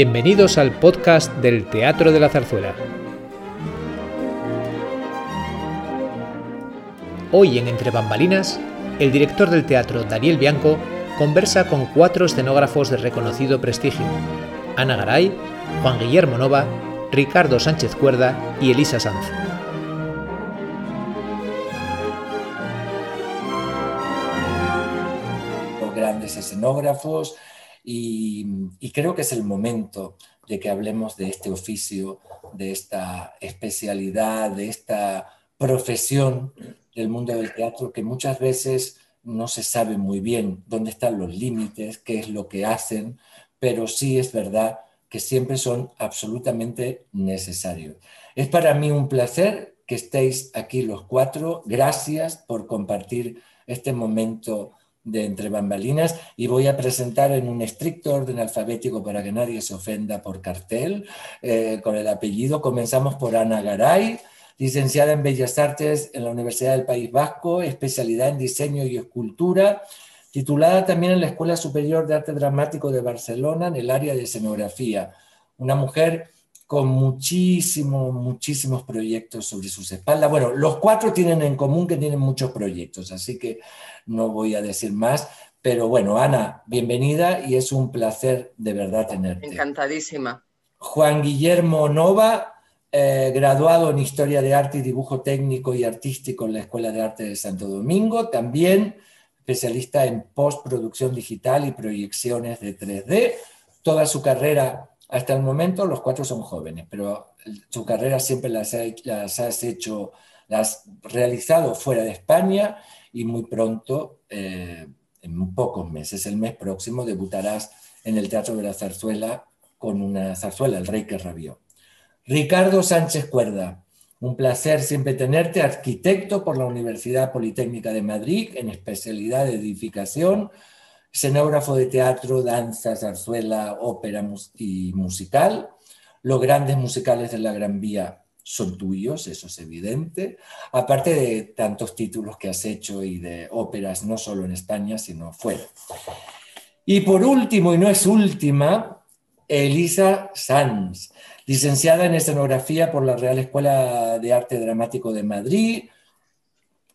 Bienvenidos al podcast del Teatro de la Zarzuela. Hoy en Entre Bambalinas, el director del teatro Daniel Bianco conversa con cuatro escenógrafos de reconocido prestigio: Ana Garay, Juan Guillermo Nova, Ricardo Sánchez Cuerda y Elisa Sanz. Los grandes escenógrafos, y, creo que es el momento de que hablemos de este oficio, de esta especialidad, de esta profesión del mundo del teatro que muchas veces no se sabe muy bien dónde están los límites, qué es lo que hacen, pero sí es verdad que siempre son absolutamente necesarios. Es para mí un placer que estéis aquí los cuatro. Gracias por compartir este momento de Entre Bambalinas y voy a presentar en un estricto orden alfabético para que nadie se ofenda por cartel, eh, con el apellido. Comenzamos por Ana Garay, licenciada en Bellas Artes en la Universidad del País Vasco, especialidad en diseño y escultura, titulada también en la Escuela Superior de Arte Dramático de Barcelona en el área de escenografía. Una mujer con muchísimos, muchísimos proyectos sobre sus espaldas. Bueno, los cuatro tienen en común que tienen muchos proyectos, así que no voy a decir más. Pero bueno, Ana, bienvenida y es un placer de verdad tenerte. Encantadísima. Juan Guillermo Nova, eh, graduado en Historia de Arte y Dibujo Técnico y Artístico en la Escuela de Arte de Santo Domingo, también especialista en postproducción digital y proyecciones de 3D. Toda su carrera hasta el momento los cuatro son jóvenes, pero su carrera siempre las, has hecho, las has realizado fuera de España y muy pronto, eh, en pocos meses, el mes próximo, debutarás en el Teatro de la Zarzuela con una zarzuela, El Rey que Rabió. Ricardo Sánchez Cuerda, un placer siempre tenerte, arquitecto por la Universidad Politécnica de Madrid en especialidad de edificación escenógrafo de teatro, danza, zarzuela, ópera y musical. Los grandes musicales de la Gran Vía son tuyos, eso es evidente, aparte de tantos títulos que has hecho y de óperas no solo en España, sino fuera. Y por último, y no es última, Elisa Sanz, licenciada en escenografía por la Real Escuela de Arte Dramático de Madrid,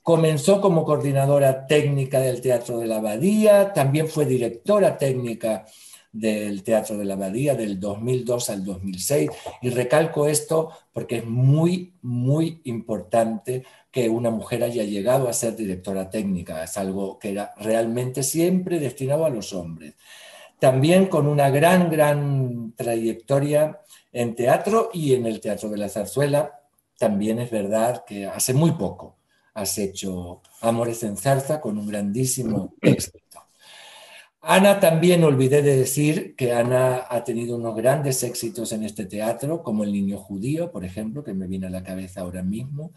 Comenzó como coordinadora técnica del Teatro de la Abadía, también fue directora técnica del Teatro de la Abadía del 2002 al 2006. Y recalco esto porque es muy, muy importante que una mujer haya llegado a ser directora técnica. Es algo que era realmente siempre destinado a los hombres. También con una gran, gran trayectoria en teatro y en el Teatro de la Zarzuela. También es verdad que hace muy poco has hecho Amores en Zarza con un grandísimo éxito. Ana también olvidé de decir que Ana ha tenido unos grandes éxitos en este teatro, como El Niño Judío, por ejemplo, que me viene a la cabeza ahora mismo,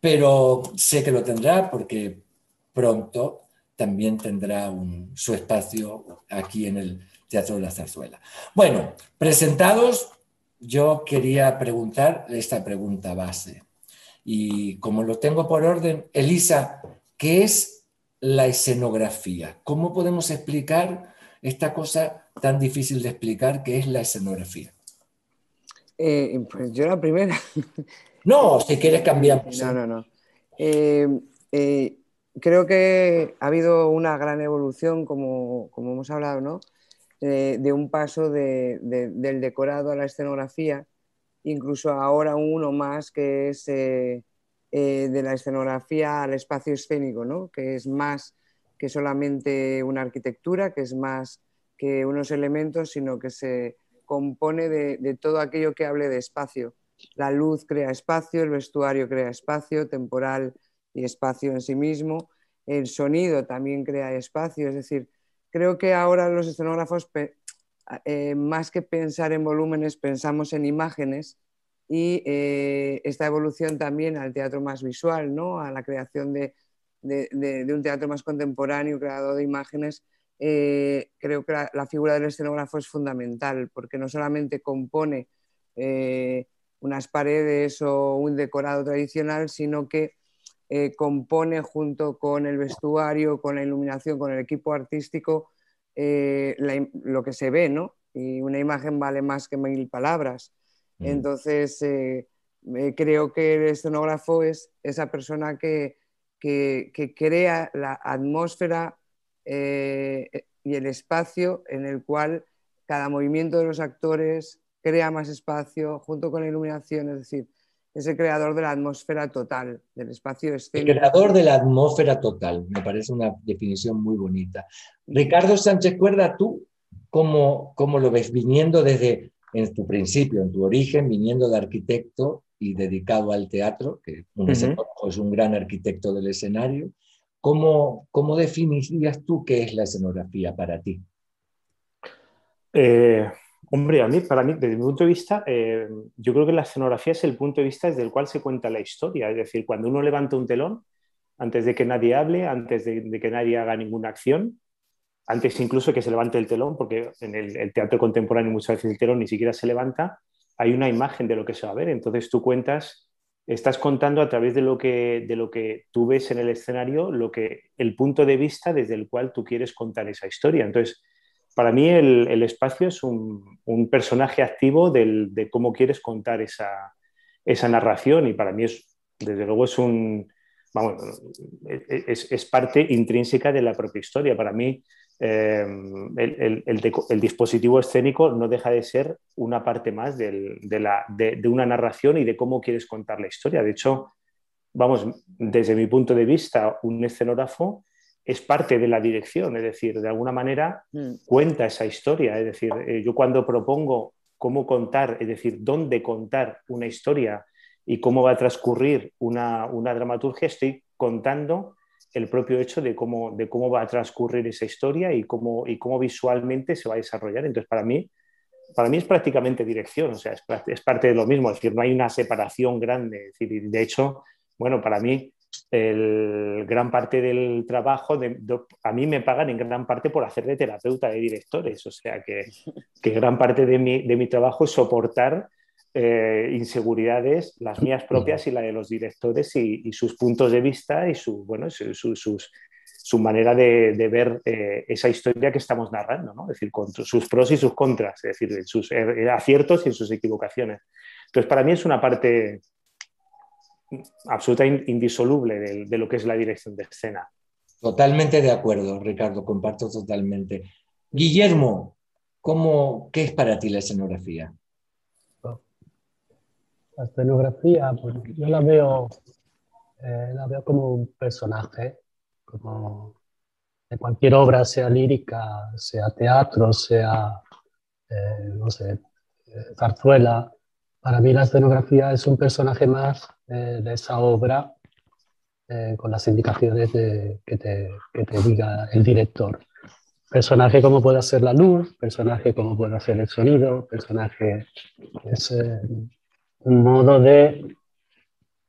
pero sé que lo tendrá porque pronto también tendrá su espacio aquí en el Teatro de la Zarzuela. Bueno, presentados, yo quería preguntar esta pregunta base. Y como lo tengo por orden, Elisa, ¿qué es la escenografía? ¿Cómo podemos explicar esta cosa tan difícil de explicar que es la escenografía? Eh, pues yo la primera. No, si quieres cambiar. No, no, no. Eh, eh, creo que ha habido una gran evolución, como, hemos hablado, ¿no? de un paso del decorado a la escenografía incluso ahora uno más que es eh, eh, de la escenografía al espacio escénico, ¿no? que es más que solamente una arquitectura, que es más que unos elementos, sino que se compone de, todo aquello que hable de espacio. La luz crea espacio, el vestuario crea espacio, temporal y espacio en sí mismo, el sonido también crea espacio, es decir, creo que ahora los escenógrafos eh, más que pensar en volúmenes, pensamos en imágenes y eh, esta evolución también al teatro más visual, ¿no? a la creación de, un teatro más contemporáneo, creado de imágenes, eh, creo que la, figura del escenógrafo es fundamental, porque no solamente compone unas paredes o un decorado tradicional, sino que compone junto con el vestuario, con la iluminación, con el equipo artístico, lo que se ve, ¿no? y una imagen vale más que mil palabras. Mm. Entonces, eh, eh, creo que el escenógrafo es esa persona que, que, que crea la atmósfera eh, y el espacio en el cual cada movimiento de los actores crea más espacio junto con la iluminación, es decir, es el creador de la atmósfera total, del espacio El escénico. creador de la atmósfera total, me parece una definición muy bonita. Ricardo Sánchez Cuerda, ¿tú cómo, cómo lo ves viniendo desde en tu principio, en tu origen, viniendo de arquitecto y dedicado al teatro, que un es un gran arquitecto del escenario? ¿Cómo, ¿Cómo definirías tú qué es la escenografía para ti? Eh, hombre, a mí, para mí, desde mi punto de vista, eh, yo creo que la escenografía es el punto de vista desde el cual se cuenta la historia. Es decir, cuando uno levanta un telón, antes de que nadie hable, antes de, que nadie haga ninguna acción, antes incluso que se levante el telón, porque en el, el teatro contemporáneo muchas veces el telón ni siquiera se levanta, hay una imagen de lo que se va a ver. Entonces tú cuentas, estás contando a través de lo que, de lo que tú ves en el escenario, lo que, el punto de vista desde el cual tú quieres contar esa historia. Entonces, para mí el, espacio es un, personaje activo del- de cómo quieres contar esa, esa narración y para mí es, desde luego, es un, vamos, es, es parte intrínseca de la propia historia. Para mí, eh, el, el- dispositivo escénico no deja de ser una parte más de, la- de una narración y de cómo quieres contar la historia. De hecho, vamos, desde mi punto de vista, un escenógrafo es parte de la dirección, es decir, de alguna manera Mm. cuenta esa historia. Es decir, eh, yo cuando propongo cómo contar, es decir, dónde contar una historia y cómo va a transcurrir una, una dramaturgia, estoy contando el propio hecho de cómo, de cómo va a transcurrir esa historia y cómo, y cómo visualmente se va a desarrollar. Entonces, para mí, para mí es prácticamente dirección, o sea, es, parte de lo mismo, es decir, no hay una separación grande. Es decir, de hecho, bueno, para mí, el, gran parte del trabajo, de- de- a mí me pagan en gran parte por hacer de terapeuta de directores, o sea, que, que gran parte de mi, de mi trabajo es soportar eh, inseguridades, las mías propias y la de los directores y, y sus puntos de vista y su, bueno, su, su- sus, su manera de, de ver eh, esa historia que estamos narrando, ¿no? es decir, con sus pros y sus contras, es decir, en sus eh, aciertos y en sus equivocaciones. Entonces, para mí es una parte absoluta in- indisoluble de, de lo que es la dirección de escena. Totalmente de acuerdo, Ricardo, comparto totalmente. Guillermo, ¿cómo, ¿qué es para ti la escenografía? La escenografía, pues, yo la veo, eh, la veo como un personaje, como de cualquier obra, sea lírica, sea teatro, sea, eh, no sé, eh, zarzuela. Para mí la escenografía es un personaje más eh, de esa obra eh, con las indicaciones de- que, te, que te diga el director. Personaje como puede ser la luz, personaje como puede ser el sonido, personaje es eh, un modo de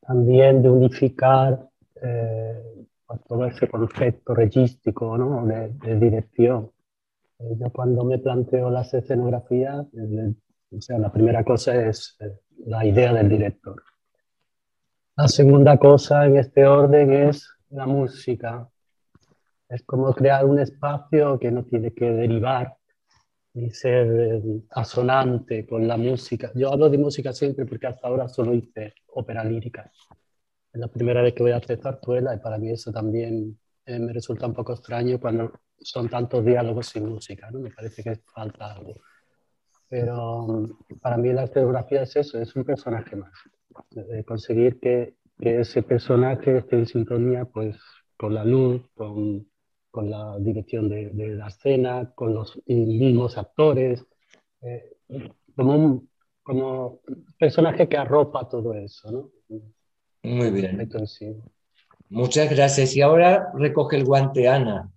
también de unificar eh, pues, todo ese concepto regístico ¿no? de, de dirección. Eh, yo cuando me planteo las escenografías, eh, o sea, la primera cosa es la idea del director. La segunda cosa en este orden es la música. Es como crear un espacio que no tiene que derivar ni ser eh, asonante con la música. Yo hablo de música siempre porque hasta ahora solo hice ópera lírica. Es la primera vez que voy a hacer zarzuela y para mí eso también eh, me resulta un poco extraño cuando son tantos diálogos sin música, ¿no? Me parece que falta algo. Pero mm, para mí la escenografía es eso, es un personaje más. Eh, conseguir que, que ese personaje esté en sintonía pues, con la luz, con, con la dirección de, de la escena, con los mismos actores, eh, como un como personaje que arropa todo eso, ¿no? Muy bien. Completo en sí. Muchas gracias. Y ahora recoge el guante Ana.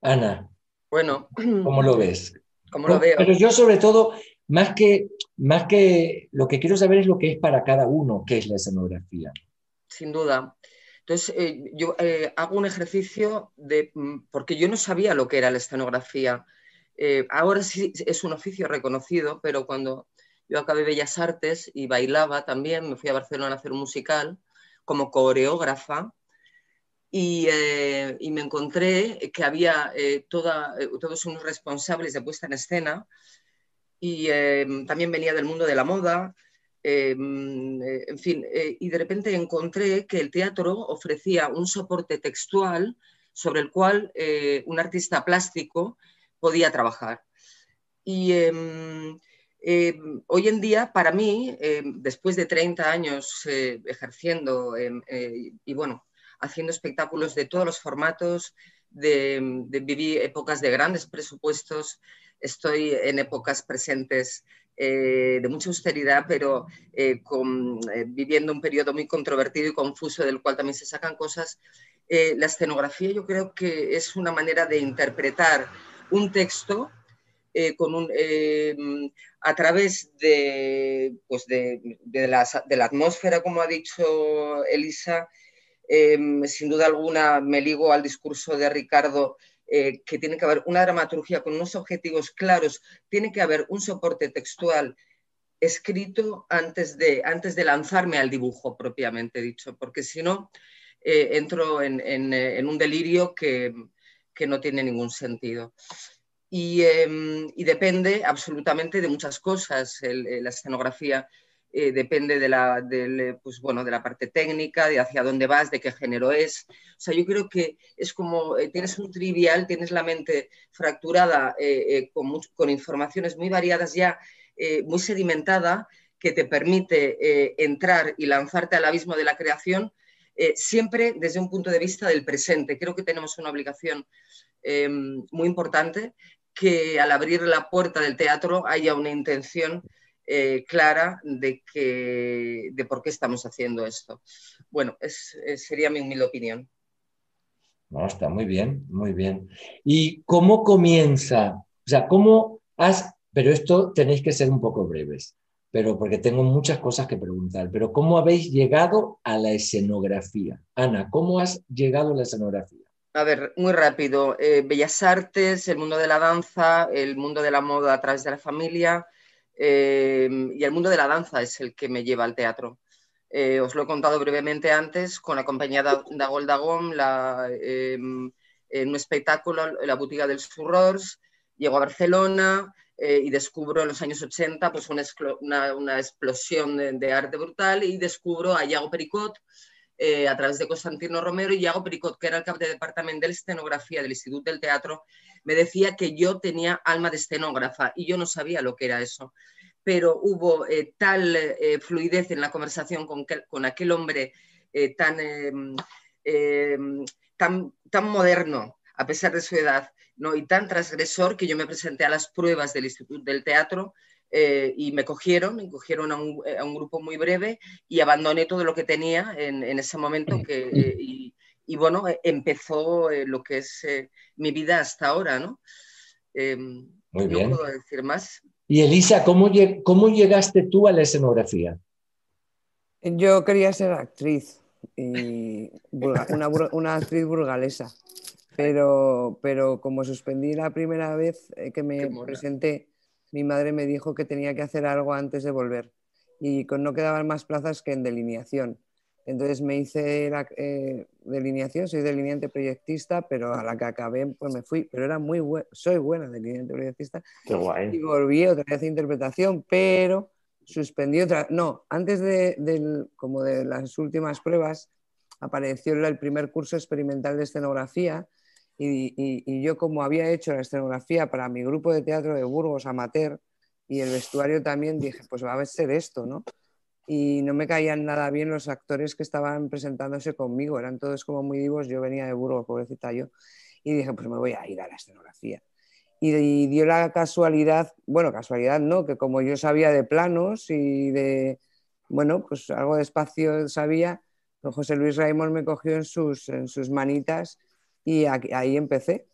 Ana, Bueno, ¿cómo lo ves? como lo veo. Pero yo sobre todo, más que, más que lo que quiero saber es lo que es para cada uno, qué es la escenografía. sin duda. Entonces, eh, yo eh, hago un ejercicio de, mm, porque yo no sabía lo que era la escenografía. Eh, ahora sí es un oficio reconocido, pero cuando yo acabé Bellas Artes y bailaba también, me fui a Barcelona a hacer un musical como coreógrafa y, me encontré que había toda, todos unos responsables de puesta en escena y em, también venía del mundo de la moda, em, eh, en fin, eh, y de repente encontré que el teatro ofrecía un soporte textual sobre el cual eh, un artista plástico podía trabajar. Y em, hoy en día, para mí, después de 30 años ejerciendo y bueno, haciendo espectáculos de todos los formatos, de, de vivir épocas de grandes presupuestos, estoy en épocas presentes eh, de mucha austeridad, pero eh, eh, viviendo un periodo muy controvertido y confuso del cual también se sacan cosas. la escenografía yo creo que es una manera de interpretar un texto con un, a través de, pues de, de, la, de, la, atmósfera, como ha dicho Elisa. sin duda alguna me ligo al discurso de Ricardo eh, que tiene que haber una dramaturgia con unos objetivos claros, tiene que haber un soporte textual escrito antes de, antes de lanzarme al dibujo propiamente dicho, porque si no, eh, entro en, eh, en, un delirio que, que, no tiene ningún sentido. Y, em, y, depende absolutamente de muchas cosas la escenografía. Eh, depende de la, pues, bueno, de la parte técnica, de hacia dónde vas, de qué género es. O sea, yo creo que es como eh, tienes un trivial, tienes la mente fracturada eh, con, con, informaciones muy variadas ya, muy sedimentada, que te permite entrar y lanzarte al abismo de la creación, siempre desde un punto de vista del presente. Creo que tenemos una obligación muy importante que al abrir la puerta del teatro haya una intención eh, clara de, que, de por qué estamos haciendo esto. Bueno, es, sería mi humilde opinión. No, está muy bien, muy bien. ¿Y cómo comienza? O sea, ¿cómo has... Pero esto tenéis que ser un poco breves, pero porque tengo muchas cosas que preguntar. Pero ¿cómo habéis llegado a la escenografía? Ana, ¿cómo has llegado a la escenografía? A ver, muy rápido. Eh, Bellas Artes, el mundo de la danza, el mundo de la moda a través de la familia, eh, y el mundo de la danza es el que me lleva al teatro. Eh, os lo he contado brevemente antes, con la compañía da Goldagom, la, em, en un espectáculo, La Butiga del Surrors, llego a Barcelona eh, y descubro en los años 80 pues, una, una, explosión de, arte brutal y descubro a Iago Pericot, a través de Constantino Romero y Iago Pericot, que era el cap de departamento de la escenografía del Instituto del Teatro, me decía que yo tenía alma de escenógrafa y yo no sabía lo que era eso. Pero hubo eh, tal eh, fluidez en la conversación con, con aquel hombre eh, tan, tan, tan moderno, a pesar de su edad, ¿no? y tan transgresor que yo me presenté a las pruebas del Instituto del Teatro y me cogieron, me cogieron a un, a un, grupo muy breve y abandoné todo lo que tenía en, en ese momento que, y, y bueno, eh, empezó eh, lo que es eh, mi vida hasta ahora, ¿no? Em, Muy bien. No puedo decir más. Y Elisa, ¿cómo, ¿cómo llegaste tú a la escenografía? Yo quería ser actriz, y una, una, actriz burgalesa, pero, pero como suspendí la primera vez que me presenté, mi madre me dijo que tenía que hacer algo antes de volver y no quedaban más plazas que en delineación. Entonces me hice la eh, delineación, soy delineante proyectista, pero a la que acabé pues me fui, pero era muy bueno, soy buena delineante proyectista. Qué guay. Y volví otra vez a interpretación, pero suspendí otra, no, antes de, como de las últimas pruebas apareció el primer curso experimental de escenografía y, y yo como había hecho la escenografía para mi grupo de teatro de Burgos amateur y el vestuario también dije, pues va a ser esto, ¿no? Y no me caían nada bien los actores que estaban presentándose conmigo, eran todos como muy vivos, yo venía de Burgos, pobrecita yo, y dije, pues me voy a ir a la escenografía. Y, dio la casualidad, bueno, casualidad no, que como yo sabía de planos y de, bueno, pues algo de espacio sabía, pues José Luis Raimond me cogió en sus, en sus manitas y ahí empecé.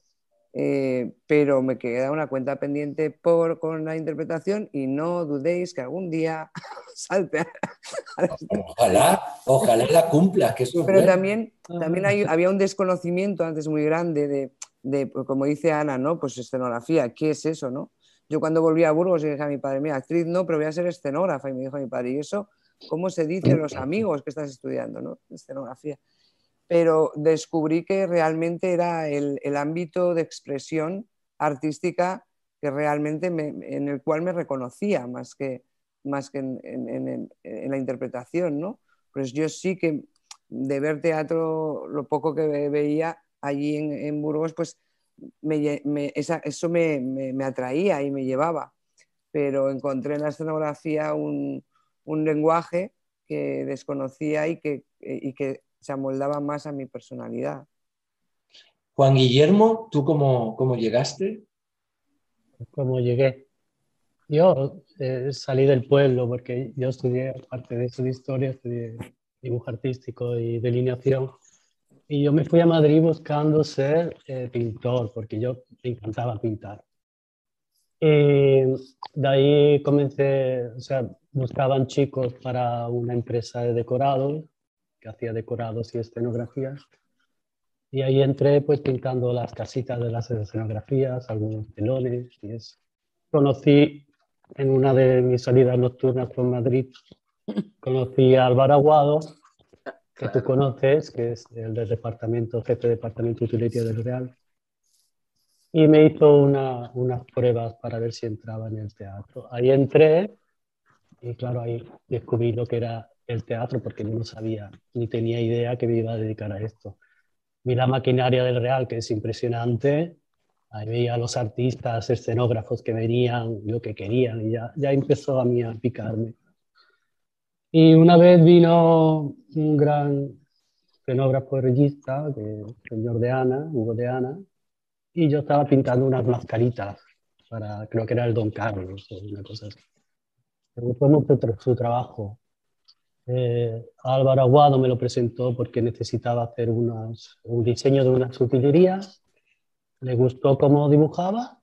Eh, pero me queda una cuenta pendiente por, con la interpretación y no dudéis que algún día salte. Ojalá, ojalá la cumplas, que eso Pero también, también había un desconocimiento antes muy grande de, de, pues, como dice Ana, ¿no? Pues escenografía, ¿qué es eso, no? Yo cuando volví a Burgos dije a mi padre, mira, actriz no, pero voy a ser escenógrafa. Y me dijo mi padre, ¿y eso cómo se dice los amigos que estás estudiando, ¿no? Escenografía pero descubrí que realmente era el, ámbito de expresión artística que realmente en el cual me reconocía más que, más que en, la interpretación, ¿no? Pues yo sí que de ver teatro, lo poco que veía allí en, Burgos, pues eso me, atraía y me llevaba. Pero encontré en la escenografía un, lenguaje que desconocía y que, y que se amoldaba más a mi personalidad. Juan Guillermo, ¿tú cómo, cómo llegaste? ¿Cómo llegué? Yo eh, salí del pueblo porque yo estudié, aparte de eso de historia, estudié dibujo artístico y delineación. Y yo me fui a Madrid buscando ser eh, pintor, porque yo me encantaba pintar. Y de ahí comencé, o sea, buscaban chicos para una empresa de decorados, que hacía decorados y escenografías. Y ahí entré pues pintando las casitas de las escenografías, algunos telones y eso. Conocí en una de mis salidas nocturnas por Madrid, conocí a Álvaro Aguado, que tú conoces, que es el del departamento, jefe de departamento de utilería del Real. Y me hizo una, unas pruebas para ver si entraba en el teatro. Ahí entré y claro, ahí descubrí lo que era el teatro porque no sabía ni tenía idea que me iba a dedicar a esto vi la maquinaria del Real, que es impresionante. Ahí veía a los artistas, escenógrafos que venían, lo que querían, y ya, ya empezó a mí a picarme. Y una vez vino un gran escenógrafo regista, el señor de Ana, Hugo de Ana, y yo estaba pintando unas mascaritas para, creo que era el Don Carlos o una cosa así. Me gustó mucho su trabajo. Eh, Álvaro Aguado me lo presentó porque necesitaba hacer un diseño de unas utilerías. Le gustó cómo dibujaba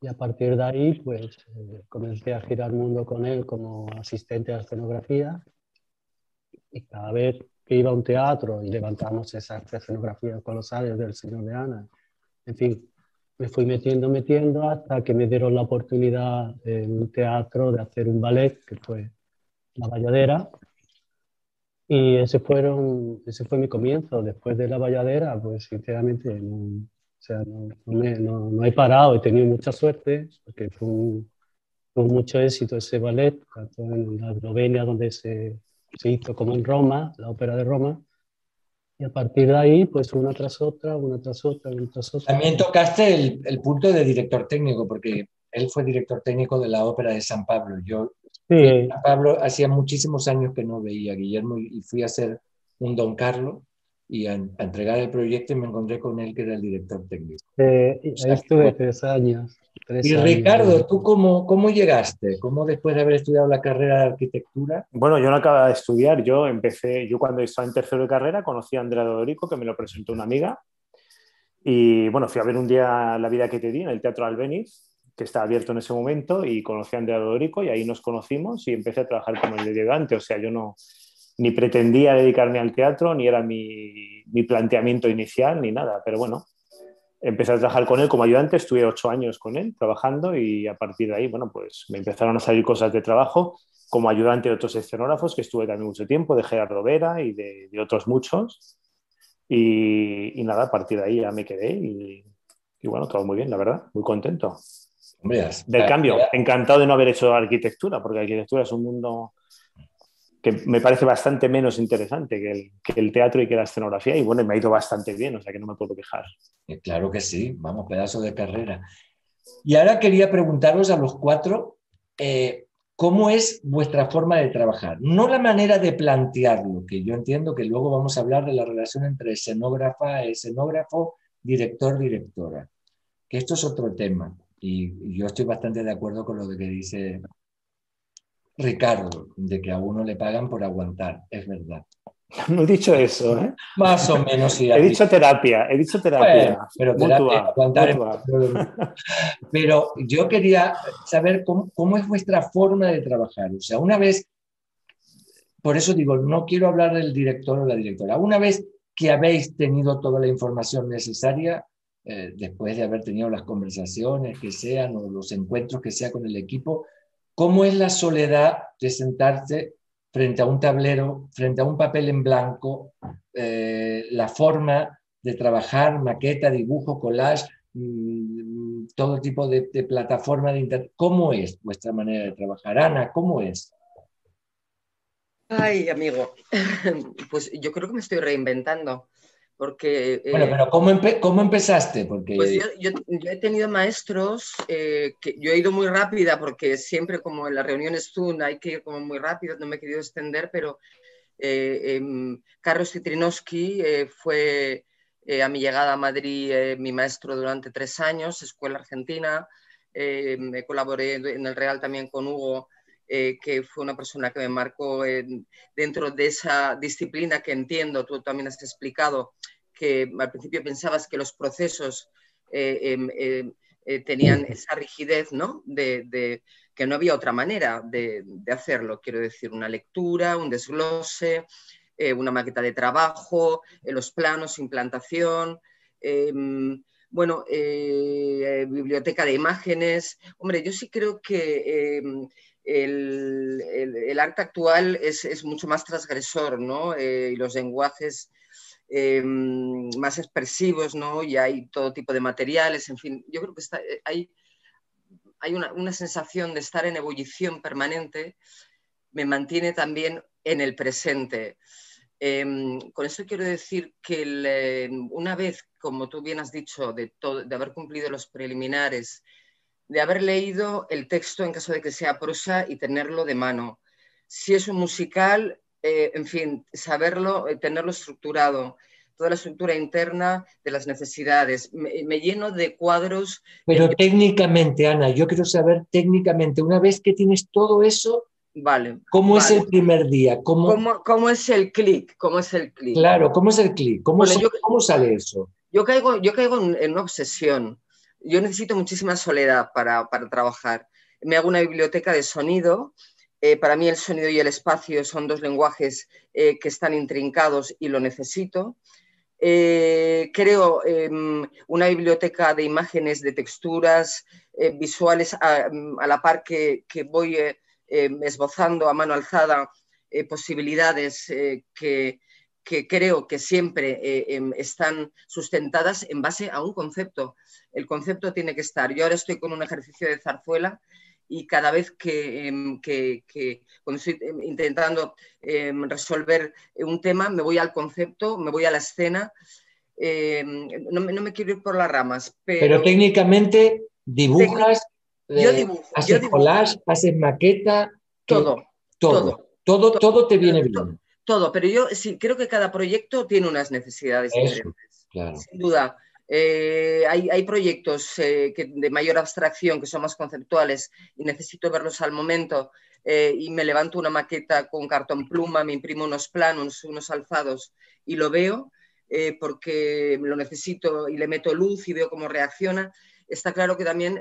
y a partir de ahí pues eh, comencé a girar mundo con él como asistente de escenografía y cada vez que iba a un teatro y levantamos esas escenografías colosales del señor de Ana, en fin, me fui metiendo, metiendo hasta que me dieron la oportunidad en un teatro de hacer un ballet que fue La Valladera y ese, fueron, ese fue mi comienzo. Después de la valladera, pues sinceramente no, o sea, no, no, no, he parado, he tenido mucha suerte, porque fue, un, fue mucho éxito ese ballet, tanto en la Eslovenia, donde se, se hizo como en Roma, la ópera de Roma, y a partir de ahí, pues una tras otra, una tras otra, una tras otra. También tocaste el, el punto de director técnico, porque él fue director técnico de la ópera de San Pablo. Yo Sí. Pablo hacía muchísimos años que no veía a Guillermo y fui a hacer un Don Carlos y a, entregar el proyecto y me encontré con él que era el director técnico. ahí estuve tres años. y Ricardo, ¿tú cómo, cómo llegaste? ¿Cómo después de haber estudiado la carrera de arquitectura? Bueno, yo no acababa de estudiar, yo empecé, yo cuando estaba en tercero de carrera conocí a Andrea Dodorico, que me lo presentó una amiga, y bueno, fui a ver un día La vida que te di en el Teatro Albeniz, que estaba abierto en ese momento y conocí a Andrea Dorico y ahí nos conocimos y empecé a trabajar como el ayudante. O sea, yo no ni pretendía dedicarme al teatro, ni era mi, mi, planteamiento inicial, ni nada. Pero bueno, empecé a trabajar con él como ayudante, estuve ocho años con él trabajando y a partir de ahí, bueno, pues me empezaron a salir cosas de trabajo como ayudante de otros escenógrafos, que estuve también mucho tiempo, de Gerardo Vera y de, de otros muchos. Y, y, nada, a partir de ahí ya me quedé y, y bueno, todo muy bien, la verdad, muy contento del cambio. Encantado de no haber hecho arquitectura, porque arquitectura es un mundo que me parece bastante menos interesante que el, teatro y que la escenografía. Y bueno, me ha ido bastante bien, o sea que no me puedo quejar. Eh, claro que sí, vamos, pedazo de carrera. Y ahora quería preguntaros a los cuatro, eh, ¿cómo es vuestra forma de trabajar? No la manera de plantearlo, que yo entiendo que luego vamos a hablar de la relación entre escenógrafa, escenógrafo, director, directora, que esto es otro tema. Y, yo estoy bastante de acuerdo con lo que dice Ricardo, de que a uno le pagan por aguantar, es verdad. No he dicho eso, ¿eh? Más o menos, sí. he dicho terapia, he dicho terapia. pero terapia, aguantar Pero yo quería saber cómo, cómo, es vuestra forma de trabajar. O sea, una vez, por eso digo, no quiero hablar del director o la directora, una vez que habéis tenido toda la información necesaria, eh, después de haber tenido las conversaciones que sean o los encuentros que sea con el equipo, cómo es la soledad de sentarse frente a un tablero, frente a un papel en blanco, eh, la forma de trabajar, maqueta, dibujo, collage, mm, todo tipo de, plataforma de internet. ¿Cómo es vuestra manera de trabajar? Ana, ¿cómo es? Ay, amigo, pues yo creo que me estoy reinventando. Porque, bueno, eh, pero ¿cómo, ¿cómo, empezaste? Porque... Pues yo, he tenido maestros eh, que yo he ido muy rápida porque siempre como en las reuniones Zoom hay que ir como muy rápido, no me he querido extender, pero eh, em, Carlos Citrinowski fue a mi llegada a Madrid mi maestro durante tres años, escuela argentina, me colaboré en el Real también con Hugo. Que fue una persona que me marcó dentro de esa disciplina que entiendo, tú también has explicado, que al principio pensabas que los procesos eh, em, em, eh, tenían esa rigidez, ¿no? De, que no había otra manera de, hacerlo. Quiero decir, una lectura, un desglose, eh, una maqueta de trabajo, los planos, implantación. Em, bueno, biblioteca de imágenes. Hombre, yo sí creo que el, arte actual es, es, mucho más transgresor, ¿no? y los lenguajes Em, más expresivos, ¿no? Y hay todo tipo de materiales, en fin, yo creo que está, eh, hay, hay una, sensación de estar en ebullición permanente, me mantiene también en el presente. Em, con eso quiero decir que em, una vez, como tú bien has dicho, de, de haber cumplido los preliminares, de haber leído el texto en caso de que sea prosa y tenerlo de mano. Si es un musical, eh, en fin, saberlo, eh, tenerlo estructurado, toda la estructura interna de las necesidades. Me, lleno de cuadros. Pero técnicamente, Ana, yo quiero saber técnicamente, una vez que tienes todo eso, Vale. ¿Cómo es el primer día? ¿Cómo, ¿Cómo, es el clic? ¿Cómo es el clic? Claro, ¿cómo es el clic? ¿Cómo, ¿Cómo, sale eso? Yo caigo, yo caigo en, una obsesión. Yo necesito muchísima soledad para, trabajar. Me hago una biblioteca de sonido eh, para mí el sonido y el espacio son dos lenguajes eh, que están intrincados y lo necesito. Eh, creo em, una biblioteca de imágenes, de texturas visuales a, la par que, voy em, esbozando a mano alzada posibilidades que, que, creo que siempre em, están sustentadas en base a un concepto. El concepto tiene que estar. Yo ahora estoy con un ejercicio de zarzuela y cada vez que, em, cuando estoy em, intentando resolver un tema, me voy al concepto, me voy a la escena. No, me quiero ir por las ramas. Pero, técnicamente dibujas, yo eh, haces collage, haces maqueta. Todo. Todo. Todo, todo, te viene bien. Todo, pero yo sí creo que cada proyecto tiene unas necesidades diferentes. Sin duda. Eh, hay, proyectos eh, de mayor abstracción que son más conceptuales y necesito verlos al momento eh, y me levanto una maqueta con cartón pluma, me imprimo unos planos, unos alzados y lo veo porque lo necesito y le meto luz y veo cómo reacciona. Está claro que también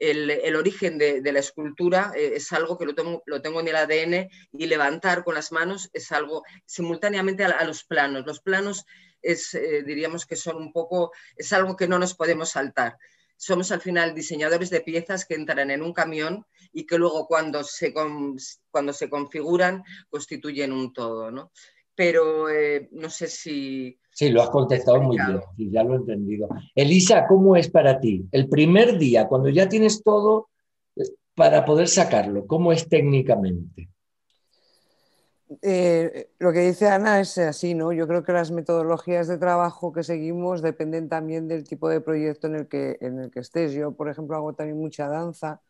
el, origen de, la escultura es algo que lo tengo, lo tengo, en el ADN y levantar con las manos es algo simultáneamente a los planos. Los planos es, eh, diríamos que son un poco, es algo que no nos podemos saltar. Somos al final diseñadores de piezas que entran en un camión y que luego cuando se, cuando se configuran constituyen un todo, ¿no? Pero eh, no sé si... Sí, lo has contestado muy bien, ya lo he entendido. Elisa, ¿cómo es para ti? El primer día, cuando ya tienes todo eh, para poder sacarlo, ¿cómo es técnicamente? Eh, lo que dice Ana es así, ¿no? Yo creo que las metodologías de trabajo que seguimos dependen también del tipo de proyecto en el que, en el que estés. Yo, por ejemplo, hago también mucha danza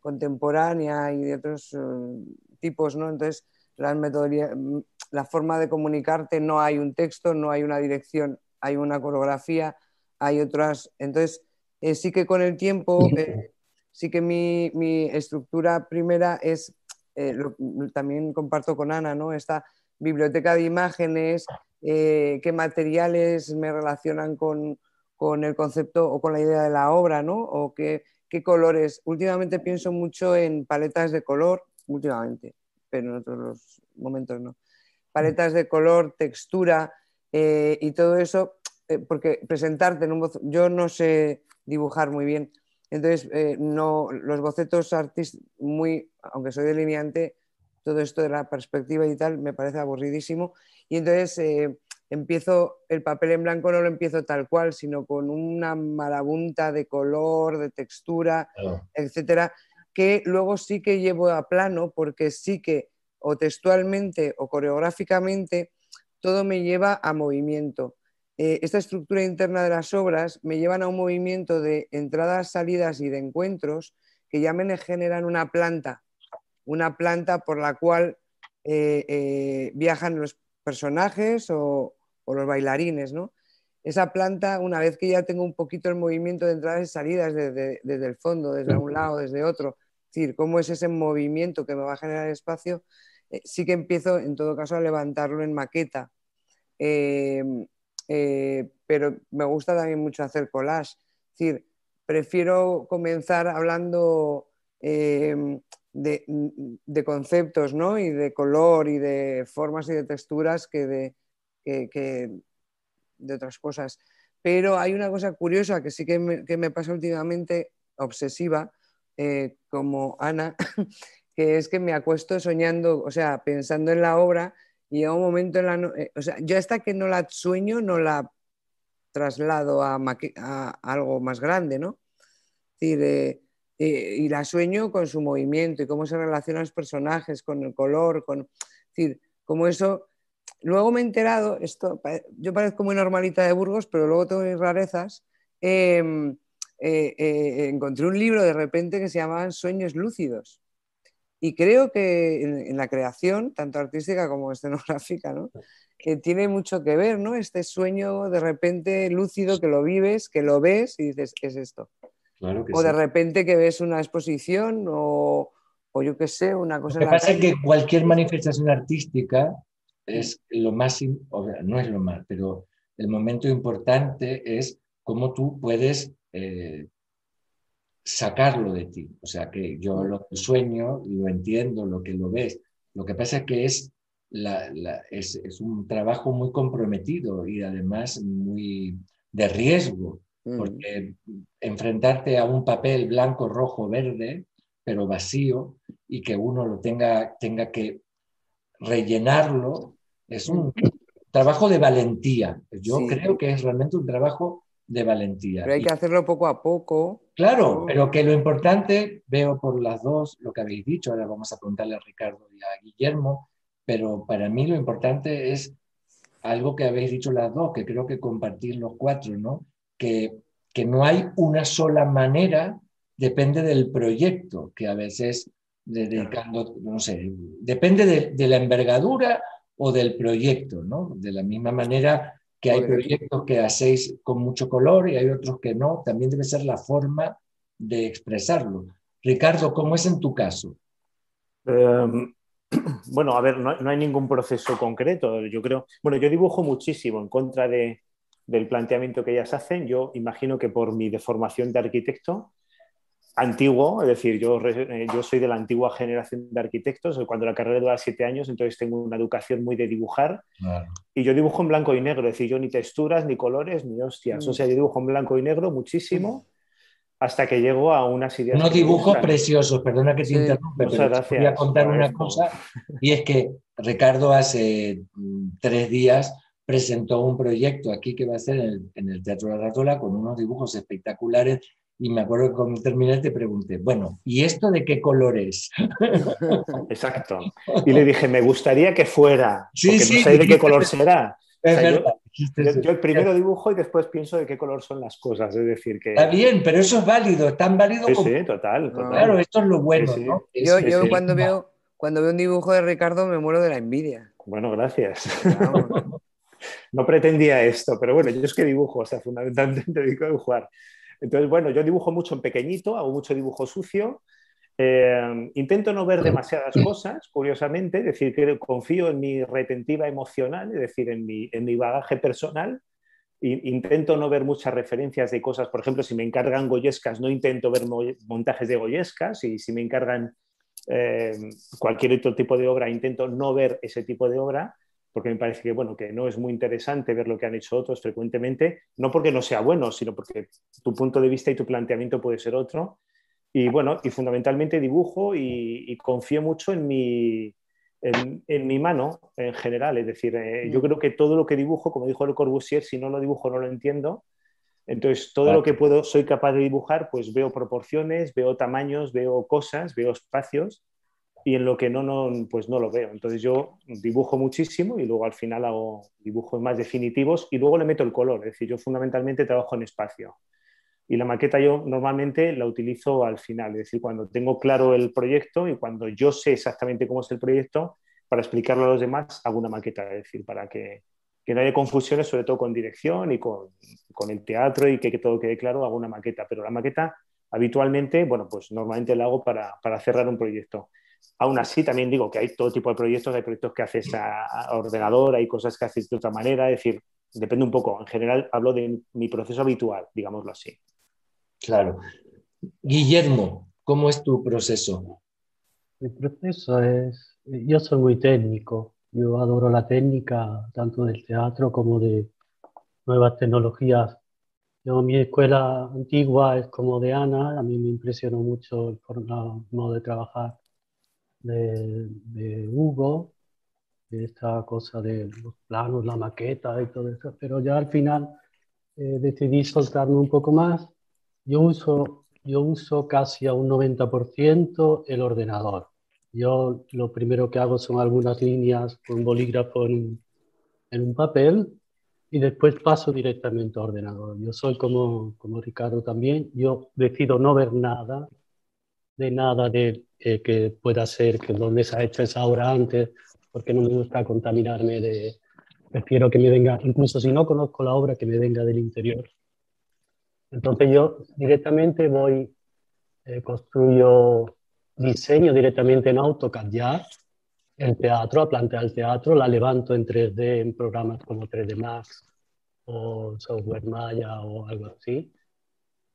contemporánea y de otros eh, tipos, ¿no? Entonces, las metodologías, la forma de comunicarte, no hay un texto, no hay una dirección, hay una coreografía, hay otras. Entonces, eh, sí que con el tiempo, sí que mi, mi estructura primera es eh, también comparto con Ana, ¿no? Esta biblioteca de imágenes, eh, qué materiales me relacionan con, el concepto o con la idea de la obra, ¿no? O qué, colores. Últimamente pienso mucho en paletas de color, últimamente, pero en otros momentos no. Paletas de color, textura eh, y todo eso, porque presentarte en un yo no sé dibujar muy bien, entonces, eh, no, los bocetos artísticos, muy, aunque soy delineante, todo esto de la perspectiva y tal me parece aburridísimo. Y entonces, eh, empiezo, el papel en blanco no lo empiezo tal cual, sino con una marabunta de color, de textura, etcétera, que luego sí que llevo a plano porque sí que o textualmente o coreográficamente todo me lleva a movimiento. Eh, esta estructura interna de las obras me llevan a un movimiento de entradas, salidas y de encuentros que ya me generan una planta, una planta por la cual eh, eh, viajan los personajes o, los bailarines, ¿no? Esa planta, una vez que ya tengo un poquito el movimiento de entradas y salidas desde, el fondo, desde un lado, desde otro, es decir, cómo es ese movimiento que me va a generar espacio, sí que empiezo en todo caso a levantarlo en maqueta. Eh, pero me gusta también mucho hacer collage. Es decir, prefiero comenzar hablando em, de, conceptos ¿no? y de color y de formas y de texturas que de, de otras cosas. Pero hay una cosa curiosa que sí que me, pasa últimamente, obsesiva, eh, como Ana, que es que me acuesto soñando, o sea, pensando en la obra y llega un momento en la... Eh, o sea, yo hasta que no la sueño no la traslado a, algo más grande, ¿no? Es decir, eh, eh, y la sueño con su movimiento y cómo se relacionan los personajes, con el color, con... Es decir, como eso... Luego me he enterado, esto, yo parezco muy normalita de Burgos, pero luego tengo mis rarezas. Em, encontré un libro de repente que se llamaban Sueños Lúcidos y creo que en, la creación, tanto artística como escenográfica, que tiene mucho que ver, ¿no? Este sueño de repente lúcido que lo vives, que lo ves y dices, ¿qué es esto? o de repente que ves una exposición o, o yo qué sé, una cosa... Lo que pasa es que cualquier manifestación artística es lo más, no es lo más, pero el momento importante es cómo tú puedes eh, sacarlo de ti. O sea, que yo lo sueño, lo entiendo, lo que lo ves. Lo que pasa es que es, la, es, es, un trabajo muy comprometido y además muy de riesgo, mm. porque enfrentarte a un papel blanco, rojo, verde, pero vacío, y que uno lo tenga, tenga que rellenarlo, es un trabajo de valentía. Yo creo que es realmente un trabajo de valentía. Pero hay que hacerlo poco a poco. Claro, pero que lo importante, veo por las dos lo que habéis dicho, ahora vamos a preguntarle a Ricardo y a Guillermo, pero para mí lo importante es algo que habéis dicho las dos, que creo que compartir los cuatro, ¿no? Que, que no hay una sola manera, depende del proyecto, que a veces dedicando, no sé, depende de, de la envergadura o del proyecto, ¿no? De la misma manera que hay proyectos que hacéis con mucho color y hay otros que no, también debe ser la forma de expresarlo. Ricardo, ¿cómo es en tu caso? Em, bueno, a ver, no, hay ningún proceso concreto. Yo creo, bueno, yo dibujo muchísimo en contra de, del planteamiento que ellas hacen. Yo imagino que por mi deformación de arquitecto, antiguo, es decir, yo, eh, yo soy de la antigua generación de arquitectos, cuando la carrera dura siete años, entonces tengo una educación muy de dibujar. Y yo dibujo en blanco y negro, es decir, yo ni texturas, ni colores, ni hostias. O sea, yo dibujo en blanco y negro muchísimo hasta que llego a unas ideas. Unos dibujos preciosos, perdona que te interrumpa, pero voy a contar una cosa, y es que Ricardo hace mm, tres días presentó un proyecto aquí que va a ser en el, en el Teatro de la Ratola con unos dibujos espectaculares y me acuerdo que cuando terminé te pregunté, bueno, ¿y esto de qué color es? Exacto. Y le dije, me gustaría que fuera, sí, porque sí, no sé de qué color será. yo, el primero dibujo y después pienso de qué color son las cosas, es decir que... Está bien, pero eso es válido, es tan válido sí, Sí, total, Claro, esto es lo bueno, ¿no? Yo, yo cuando, veo, cuando veo un dibujo de Ricardo me muero de la envidia. Bueno, gracias. no pretendía esto, pero bueno, yo es que dibujo, o sea, fundamentalmente dedico a dibujar. Entonces, bueno, yo dibujo mucho en pequeñito, hago mucho dibujo sucio. Eh, intento no ver demasiadas cosas, curiosamente, es decir, que confío en mi retentiva emocional, es decir, en mi, en mi bagaje personal. intento no ver muchas referencias de cosas, por ejemplo, si me encargan goyescas, no intento ver montajes de goyescas, y si me encargan eh, cualquier otro tipo de obra, intento no ver ese tipo de obra porque me parece que, bueno, que no es muy interesante ver lo que han hecho otros frecuentemente, no porque no sea bueno, sino porque tu punto de vista y tu planteamiento puede ser otro. Y bueno, y fundamentalmente dibujo y, confío mucho en mi, en, mi mano en general. Es decir, eh, yo mm. creo que todo lo que dibujo, como dijo Le Corbusier, si no lo dibujo no lo entiendo. Entonces, todo lo que puedo, soy capaz de dibujar, pues veo proporciones, veo tamaños, veo cosas, veo espacios y en lo que no, no, pues no lo veo. Entonces yo dibujo muchísimo y luego al final hago dibujos más definitivos y luego le meto el color. Es decir, yo fundamentalmente trabajo en espacio. Y la maqueta yo normalmente la utilizo al final, es decir, cuando tengo claro el proyecto y cuando yo sé exactamente cómo es el proyecto, para explicarlo a los demás, hago una maqueta, es decir, para que, que no haya confusiones, sobre todo con dirección y con, con el teatro y que, que, todo quede claro, hago una maqueta. Pero la maqueta habitualmente, bueno, pues normalmente la hago para, para cerrar un proyecto. Aún así, también digo que hay todo tipo de proyectos, hay proyectos que haces a, a ordenador, hay cosas que haces de otra manera, es decir, depende un poco. En general, hablo de mi proceso habitual, digámoslo así. Claro. Guillermo, ¿cómo es tu proceso? Mi proceso es, yo soy muy técnico, yo adoro la técnica tanto del teatro como de nuevas tecnologías. Yo, mi escuela antigua es como de Ana, a mí me impresionó mucho el modo de trabajar de, Hugo, esta cosa de los planos, la maqueta y todo eso, pero ya al final eh, decidí soltarme un poco más yo uso, yo uso casi a un 90% el ordenador. Yo lo primero que hago son algunas líneas con bolígrafo en, en un papel y después paso directamente a ordenador. Yo soy como, como Ricardo también, yo decido no ver nada, de nada de eh, que pueda ser, que donde se ha hecho esa obra antes, porque no me gusta contaminarme de, prefiero que me venga, incluso si no conozco la obra, que me venga del interior. Entonces yo directamente voy, eh, construyo diseño directamente en AutoCAD ya, el teatro, a plantear el teatro, la levanto en 3D en programas como 3D Max o software Maya o algo así,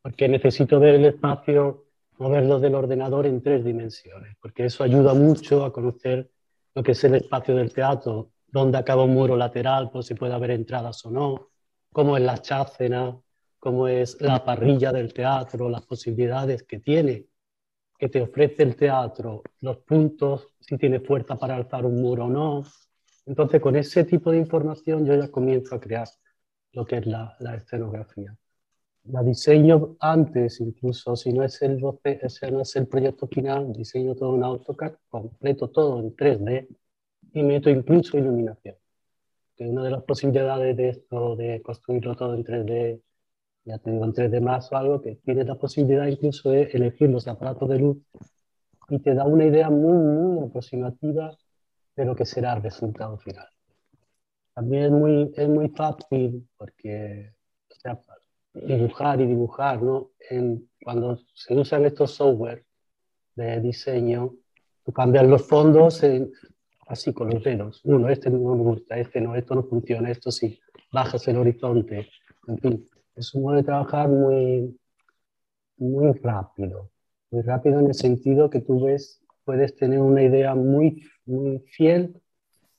porque necesito ver el espacio, moverlo del ordenador en tres dimensiones, porque eso ayuda mucho a conocer lo que es el espacio del teatro, dónde acaba un muro lateral, pues si puede haber entradas o no, cómo es la chácena, cómo es la parrilla del teatro, las posibilidades que tiene, que te ofrece el teatro, los puntos, si tiene fuerza para alzar un muro o no. Entonces, con ese tipo de información yo ya comienzo a crear lo que es la, escenografía. La diseño antes, incluso si no es el, ese no es el proyecto final, diseño todo en AutoCAD, completo todo en 3D y meto incluso iluminación. Que una de las posibilidades de esto, de construirlo todo en 3D ya te digo, en 3D más o algo, que tienes la posibilidad incluso de elegir los aparatos de luz y te da una idea muy, muy aproximativa de lo que será el resultado final. También es muy, es muy fácil porque dibujar y dibujar, ¿no? En, cuando se usan estos software de diseño, tú cambias los fondos así con los dedos. Uno, este no me gusta, este no, esto no funciona, esto sí. Bajas el horizonte, en fin es un modo de trabajar muy, muy rápido, muy rápido en el sentido que tú ves, puedes tener una idea muy, muy fiel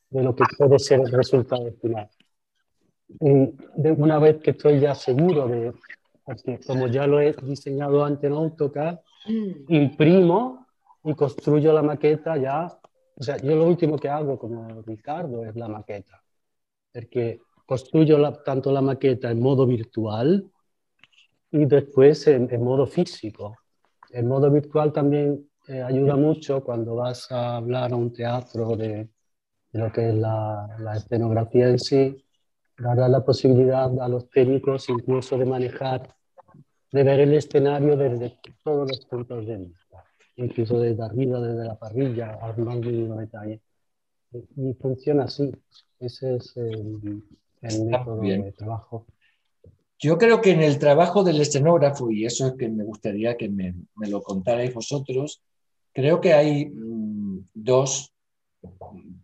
de lo que puede ser el resultado final. Y de una vez que estoy ya seguro de, porque como ya lo he diseñado antes en AutoCAD, mm. imprimo y construyo la maqueta ya. O sea, yo lo último que hago como Ricardo es la maqueta, porque construyo tanto la maqueta en modo virtual y después en, modo físico. El modo virtual también eh, ayuda mucho cuando vas a hablar a un teatro de, lo que es la, la, escenografía en sí, dará la posibilidad a los técnicos incluso de manejar, de ver el escenario desde todos los puntos de vista, incluso desde arriba, desde la parrilla, al más mínimo detalle. Y funciona así. Ese es el, el método de trabajo. Yo creo que en el trabajo del escenógrafo, y eso es que me gustaría que me, me lo contarais vosotros, creo que hay mm, dos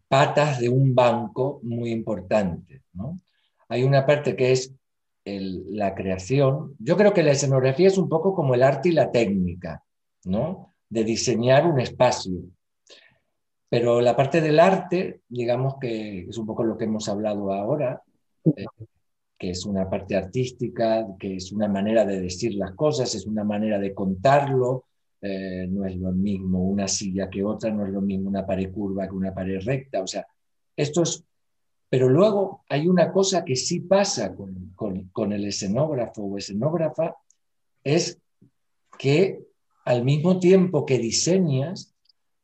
patas de un banco muy importantes. ¿no? Hay una parte que es la creación. Yo creo que la escenografía es un poco como el arte y la técnica, ¿no? de diseñar un espacio. Pero la parte del arte, digamos que es un poco lo que hemos hablado ahora, que es una parte artística, que es una manera de decir las cosas, es una manera de contarlo, eh, no es lo mismo una silla que otra, no es lo mismo una pared curva que una pared recta. O sea, esto es... Pero luego hay una cosa que sí pasa con, el escenógrafo o escenógrafa, es que al mismo tiempo que diseñas,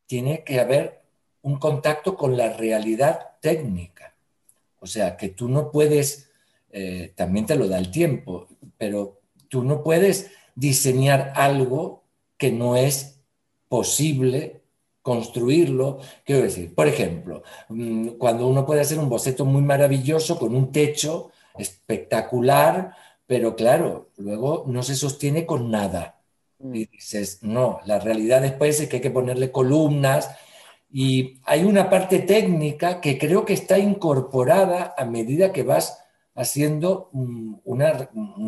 tiene que haber un contacto con la realidad técnica. O sea, que tú no puedes, eh, también te lo da el tiempo, pero tú no puedes diseñar algo que no es posible construirlo. Quiero decir, por ejemplo, mm, cuando uno puede hacer un boceto muy maravilloso con un techo espectacular, pero claro, luego no se sostiene con nada. Mm. Y dices, no, la realidad después es que hay que ponerle columnas, y hay una parte técnica que creo que está incorporada a medida que vas haciendo un,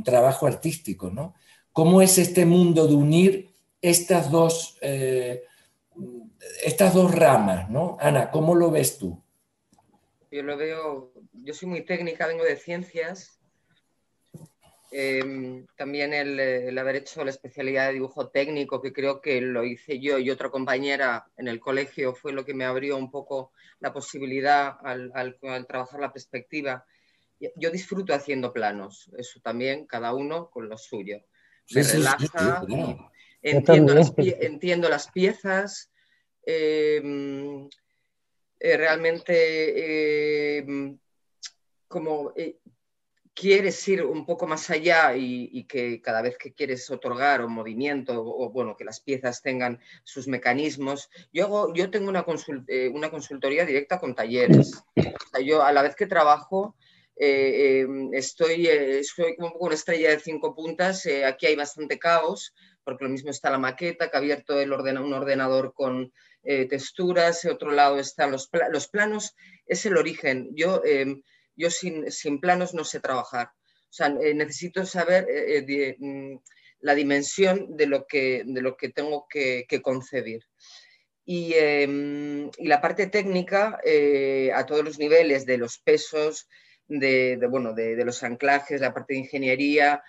trabajo artístico, ¿no? ¿Cómo es este mundo de unir estas dos, eh, estas dos ramas, ¿no? Ana, ¿cómo lo ves tú? Yo lo veo, yo soy muy técnica, vengo de ciencias Em, también el, haber hecho la especialidad de dibujo técnico, que creo que lo hice yo y otra compañera en el colegio, fue lo que me abrió un poco la posibilidad al, trabajar la perspectiva. Yo disfruto haciendo planos, eso también, cada uno con lo suyo. Me relaja, entiendo, las entiendo, las piezas. Em, eh, realmente em, como eh, quieres ir un poco más allá y, que cada vez que quieres otorgar un movimiento o, bueno, que las piezas tengan sus mecanismos, yo, hago, yo tengo una, eh, una consultoría directa con talleres. yo a la vez que trabajo, eh, em, estoy, eh, soy como una estrella de cinco puntas, aquí hay bastante caos, porque lo mismo está la maqueta, que ha abierto el un ordenador con texturas, y otro lado están los, los planos, es el origen. Yo em, yo sin, planos no sé trabajar. O sea, eh, necesito saber eh, eh, mm, la dimensión de lo que, de lo que tengo que, concebir. Em, y, la parte técnica, a todos los niveles, de los pesos, de, bueno, de, los anclajes, la parte de ingeniería,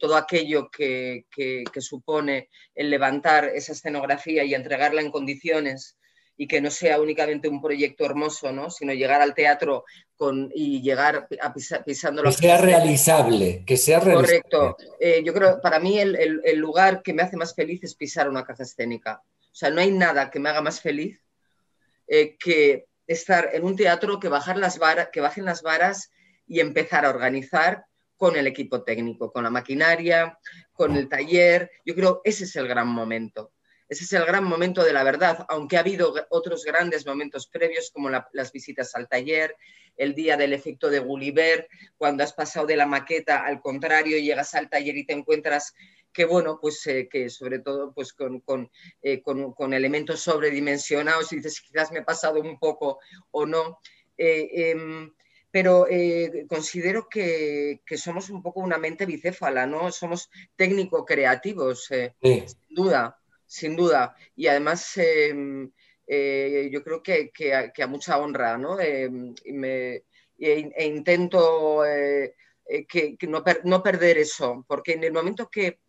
todo aquello que, que, supone el levantar esa escenografía y entregarla en condiciones y que no sea únicamente un proyecto hermoso, ¿no? sino llegar al teatro con, y llegar a pisando Que sea realizable, que sea realizable. Correcto. Eh, yo creo, para mí el, el, lugar que me hace más feliz es pisar una caja escénica. O sea, no hay nada que me haga más feliz eh, que estar en un teatro, que, bajar las varas, que bajen las varas y empezar a organizar con el equipo técnico, con la maquinaria, con el taller. Yo creo ese es el gran momento. Ese es el gran momento de la verdad, aunque ha habido otros grandes momentos previos como las visitas al taller, el día del efecto de Gulliver, cuando has pasado de la maqueta al contrario, llegas al taller y te encuentras que bueno, pues eh, que sobre todo pues con, con, eh, con, elementos sobredimensionados y dices quizás me he pasado un poco o no. Eh, pero considero que, que, somos un poco una mente bicéfala, ¿no? Somos técnico-creativos, sin duda sin duda. Y además, em, eh, yo creo que, a, mucha honra, ¿no? Em, e, e, intento eh, eh, que, no, perder eso, porque en el momento que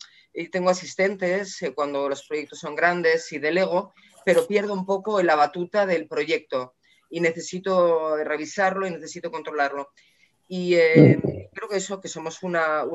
tengo asistentes, cuando los proyectos son grandes y delego, pero pierdo un poco la batuta del proyecto y necesito revisarlo y necesito controlarlo. Y em, creo que eso, que somos una,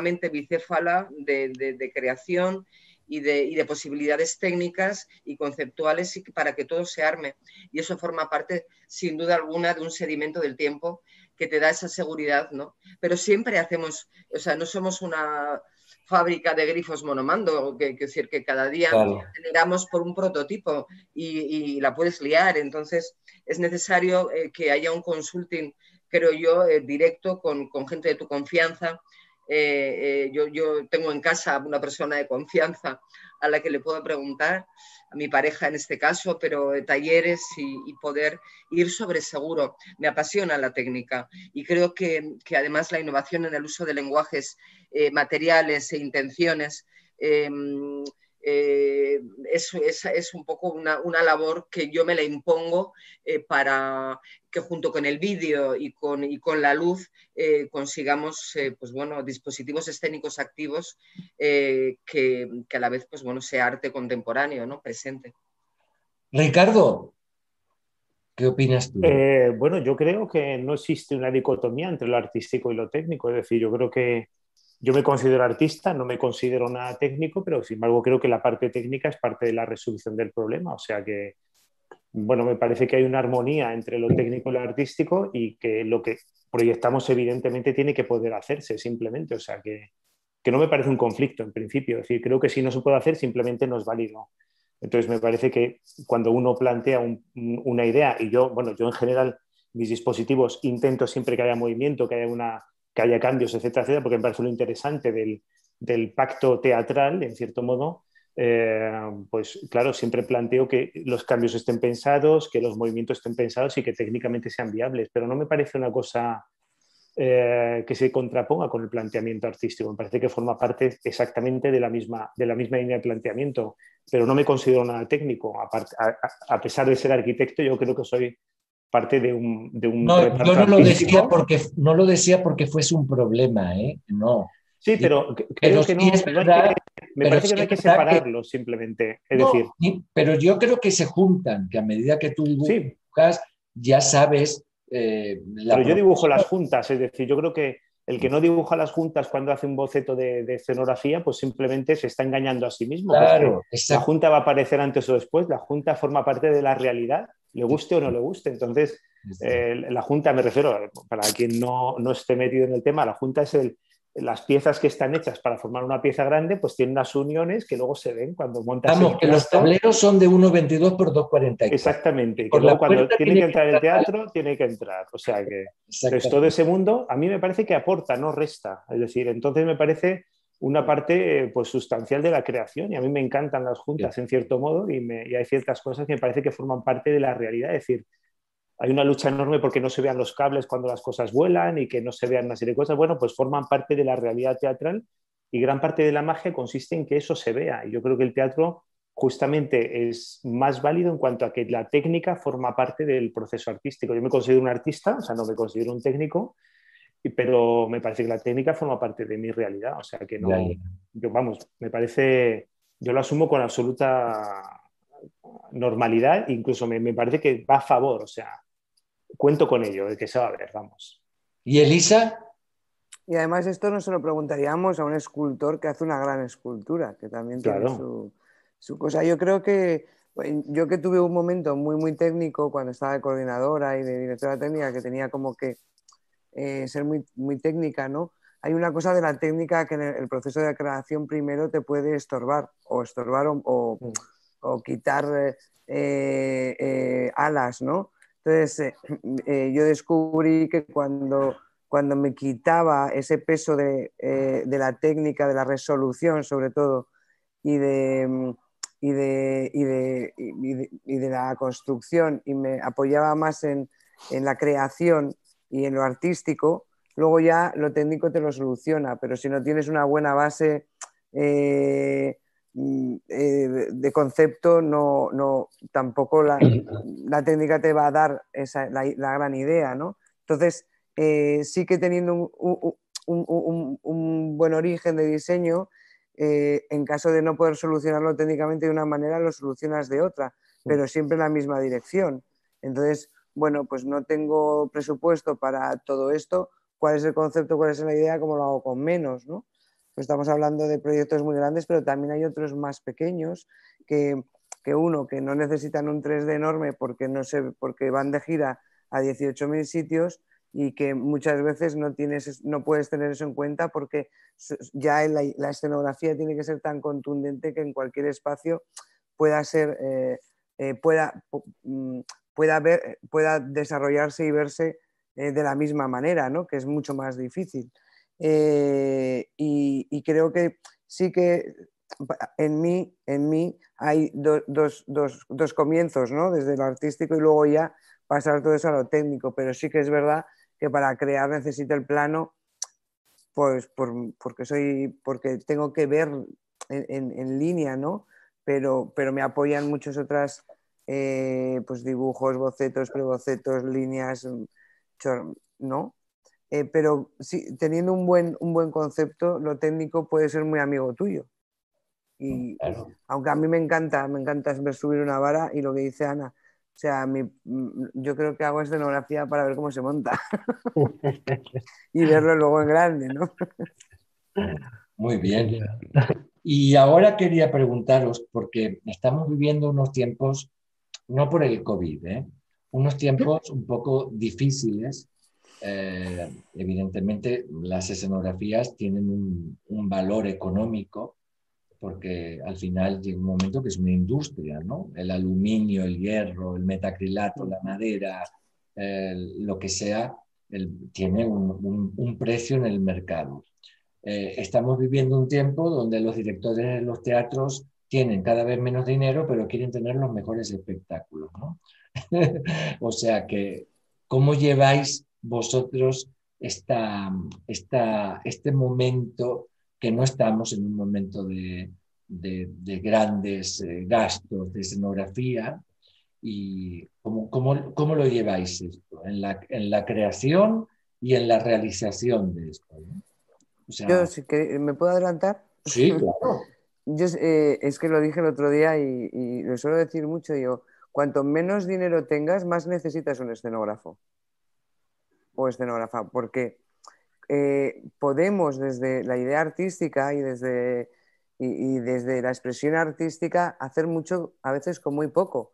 mente bicéfala de, de creación y de, posibilidades técnicas y conceptuales para que todo se arme. Y eso forma parte, sin duda alguna, de un sedimento del tiempo que te da esa seguridad, ¿no? Pero siempre hacemos, o sea, no somos una fábrica de grifos monomando, que, que decir que cada día generamos por un prototipo y, la puedes liar. Entonces, es necesario eh, que haya un consulting, creo yo, eh, directo con, con gente de tu confianza eh, eh, yo, tengo en casa una persona de confianza a la que le puedo preguntar, a mi pareja en este caso, pero talleres y, poder ir sobre seguro. Me apasiona la técnica y creo que, que además la innovación en el uso de lenguajes eh, materiales e intenciones eh, es, es, un poco una, labor que yo me la impongo eh, para que junto con el vídeo y con, y con la luz eh, consigamos pues bueno, dispositivos escénicos activos que, que, a la vez pues bueno, sea arte contemporáneo, ¿no? presente. Ricardo, ¿Qué opinas tú? bueno, yo creo que no existe una dicotomía entre lo artístico y lo técnico. Es decir, yo creo que yo me considero artista, no me considero nada técnico, pero sin embargo creo que la parte técnica es parte de la resolución del problema. O sea que, bueno, me parece que hay una armonía entre lo técnico y lo artístico y que lo que proyectamos evidentemente tiene que poder hacerse simplemente. O sea que, que no me parece un conflicto en principio. Es decir, creo que si no se puede hacer simplemente no es válido. Entonces me parece que cuando uno plantea una idea, y yo, bueno, yo en general mis dispositivos intento siempre que haya movimiento, que haya una que haya cambios, etcétera, etcétera, porque me parece lo interesante del, pacto teatral, en cierto modo, eh, pues claro, siempre planteo que los cambios estén pensados, que los movimientos estén pensados y que técnicamente sean viables, pero no me parece una cosa eh, que se contraponga con el planteamiento artístico, me parece que forma parte exactamente de la misma, de la misma línea de planteamiento, pero no me considero nada técnico, a pesar de ser arquitecto, yo creo que soy parte de un... De un no, yo no lo, decía porque, no lo decía porque fuese un problema, ¿eh? No. Sí, pero creo que no, me parece que no hay que separarlo simplemente. Es decir. Pero yo creo que se juntan, que a medida que tú dibujas, ya sabes. Eh, pero yo dibujo las juntas, es decir, yo creo que el que no dibuja las juntas cuando hace un boceto de, escenografía, pues simplemente se está engañando a sí mismo. Claro, la junta va a aparecer antes o después, la junta forma parte de la realidad le guste o no le guste. Entonces, eh, la Junta, me refiero, para quien no, no, esté metido en el tema, la Junta es el, las piezas que están hechas para formar una pieza grande, pues tienen unas uniones que luego se ven cuando montas. Vamos, que los tableros son de 1,22 por 2,44. Exactamente. Que luego cuando tiene que entrar el teatro, tiene que entrar. O sea que pues, todo ese mundo a mí me parece que aporta, no resta. Es decir, entonces me parece una parte pues, sustancial de la creación y a mí me encantan las juntas en cierto modo y, me, y, hay ciertas cosas que me parece que forman parte de la realidad. Es decir, hay una lucha enorme porque no se vean los cables cuando las cosas vuelan y que no se vean una serie de cosas. Bueno, pues forman parte de la realidad teatral y gran parte de la magia consiste en que eso se vea. Y yo creo que el teatro justamente es más válido en cuanto a que la técnica forma parte del proceso artístico. Yo me considero un artista, o sea, no me considero un técnico, pero me parece que la técnica forma parte de mi realidad. O sea que no, yo vamos, me parece, yo lo asumo con absoluta normalidad, incluso me, parece que va a favor, o sea, cuento con ello, de que se va a ver, vamos. ¿Y Elisa? Y además esto no se lo preguntaríamos a un escultor que hace una gran escultura, que también tiene su, su, cosa. Yo creo que yo que tuve un momento muy, muy técnico cuando estaba de coordinadora y de directora técnica, que tenía como que eh, ser muy, muy técnica, ¿no? Hay una cosa de la técnica que en el, proceso de creación primero te puede estorbar o estorbar o, o, mm. quitar eh, eh, alas, ¿no? Entonces, yo descubrí que cuando, cuando me quitaba ese peso de, de, la técnica, de la resolución sobre todo, y de, y de, y de, y de, la construcción, y me apoyaba más en, en la creación y en lo artístico, luego ya lo técnico te lo soluciona, pero si no tienes una buena base eh, mm, eh, de concepto, no, no, tampoco la, técnica te va a dar esa, la, gran idea, ¿no? Entonces, eh, sí que teniendo un, un, buen origen de diseño, en caso de no poder solucionarlo técnicamente de una manera, lo solucionas de otra, pero siempre en la misma dirección. Entonces, bueno, pues no tengo presupuesto para todo esto, ¿cuál es el concepto, cuál es la idea, cómo lo hago con menos? ¿no? Pues estamos hablando de proyectos muy grandes, pero también hay otros más pequeños que, uno, que no necesitan un 3D enorme porque, no se, porque van de gira a 18.000 sitios y que muchas veces no, tienes, no puedes tener eso en cuenta porque ya la, escenografía tiene que ser tan contundente que en cualquier espacio pueda ser... Eh, eh, pueda, mm, pueda, ver, pueda desarrollarse y verse eh, de la misma manera, ¿no? que es mucho más difícil. Eh, y, creo que sí que en mí, en mí hay dos, comienzos, ¿no? desde lo artístico y luego ya pasar todo eso a lo técnico, pero sí que es verdad que para crear necesito el plano, pues porque, soy, porque tengo que ver en, en línea, ¿no? pero, pero me apoyan muchas otras eh, pues dibujos, bocetos, prebocetos, líneas, ¿no? Eh, pero sí, teniendo un buen, un buen concepto, lo técnico puede ser muy amigo tuyo. Y aunque a mí me encanta, me encanta ver subir una vara y lo que dice Ana, o sea, mm, yo creo que hago escenografía para ver cómo se monta y verlo luego en grande, ¿no? Muy bien. Y ahora quería preguntaros, porque estamos viviendo unos tiempos, no por el COVID, ¿eh? unos tiempos un poco difíciles. Eh, evidentemente, las escenografías tienen un, un, valor económico, porque al final llega un momento que es una industria, ¿no? El aluminio, el hierro, el metacrilato, la madera, lo que sea, tiene un, un precio en el mercado. Eh, estamos viviendo un tiempo donde los directores de los teatros tienen cada vez menos dinero, pero quieren tener los mejores espectáculos. ¿no? o sea que, ¿cómo lleváis vosotros esta, esta, este momento que no estamos en un momento de, de, grandes eh, gastos de escenografía? ¿Y cómo, cómo, cómo, lo lleváis esto en la, en la creación y en la realización de esto? ¿no? Yo, si ¿me puedo adelantar? Sí, claro. Yo, eh, es que lo dije el otro día y, lo suelo decir mucho, yo, cuanto menos dinero tengas, más necesitas un escenógrafo o escenógrafa, porque eh, podemos desde la idea artística y desde, y, desde la expresión artística hacer mucho a veces con muy poco.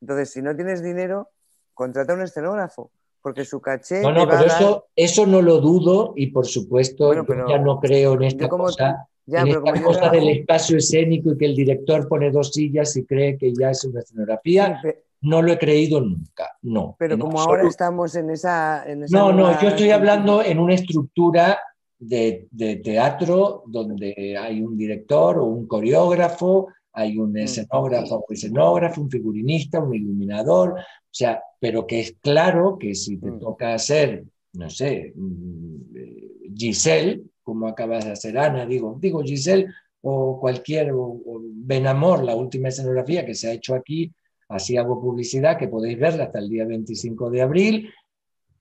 Entonces, si no tienes dinero, contrata un escenógrafo porque su caché. No, no, pero eso, eso no lo dudo y por supuesto ya no creo en esta cosa, en esta cosa del espacio escénico y que el director pone dos sillas y cree que ya es una escenografía. No lo he creído nunca, no. Pero como ahora estamos en esa, no, no, yo estoy hablando en una estructura de, de teatro donde hay un director o un coreógrafo hay un mm. escenógrafo o escenógrafo, un figurinista, un iluminador, o sea, pero que es claro que si te mm. toca hacer, no sé, mm, eh, Giselle, como acabas de hacer Ana, digo, digo Giselle o cualquier, o, Benamor, la última escenografía que se ha hecho aquí, así hago publicidad, que podéis verla hasta el día 25 de abril,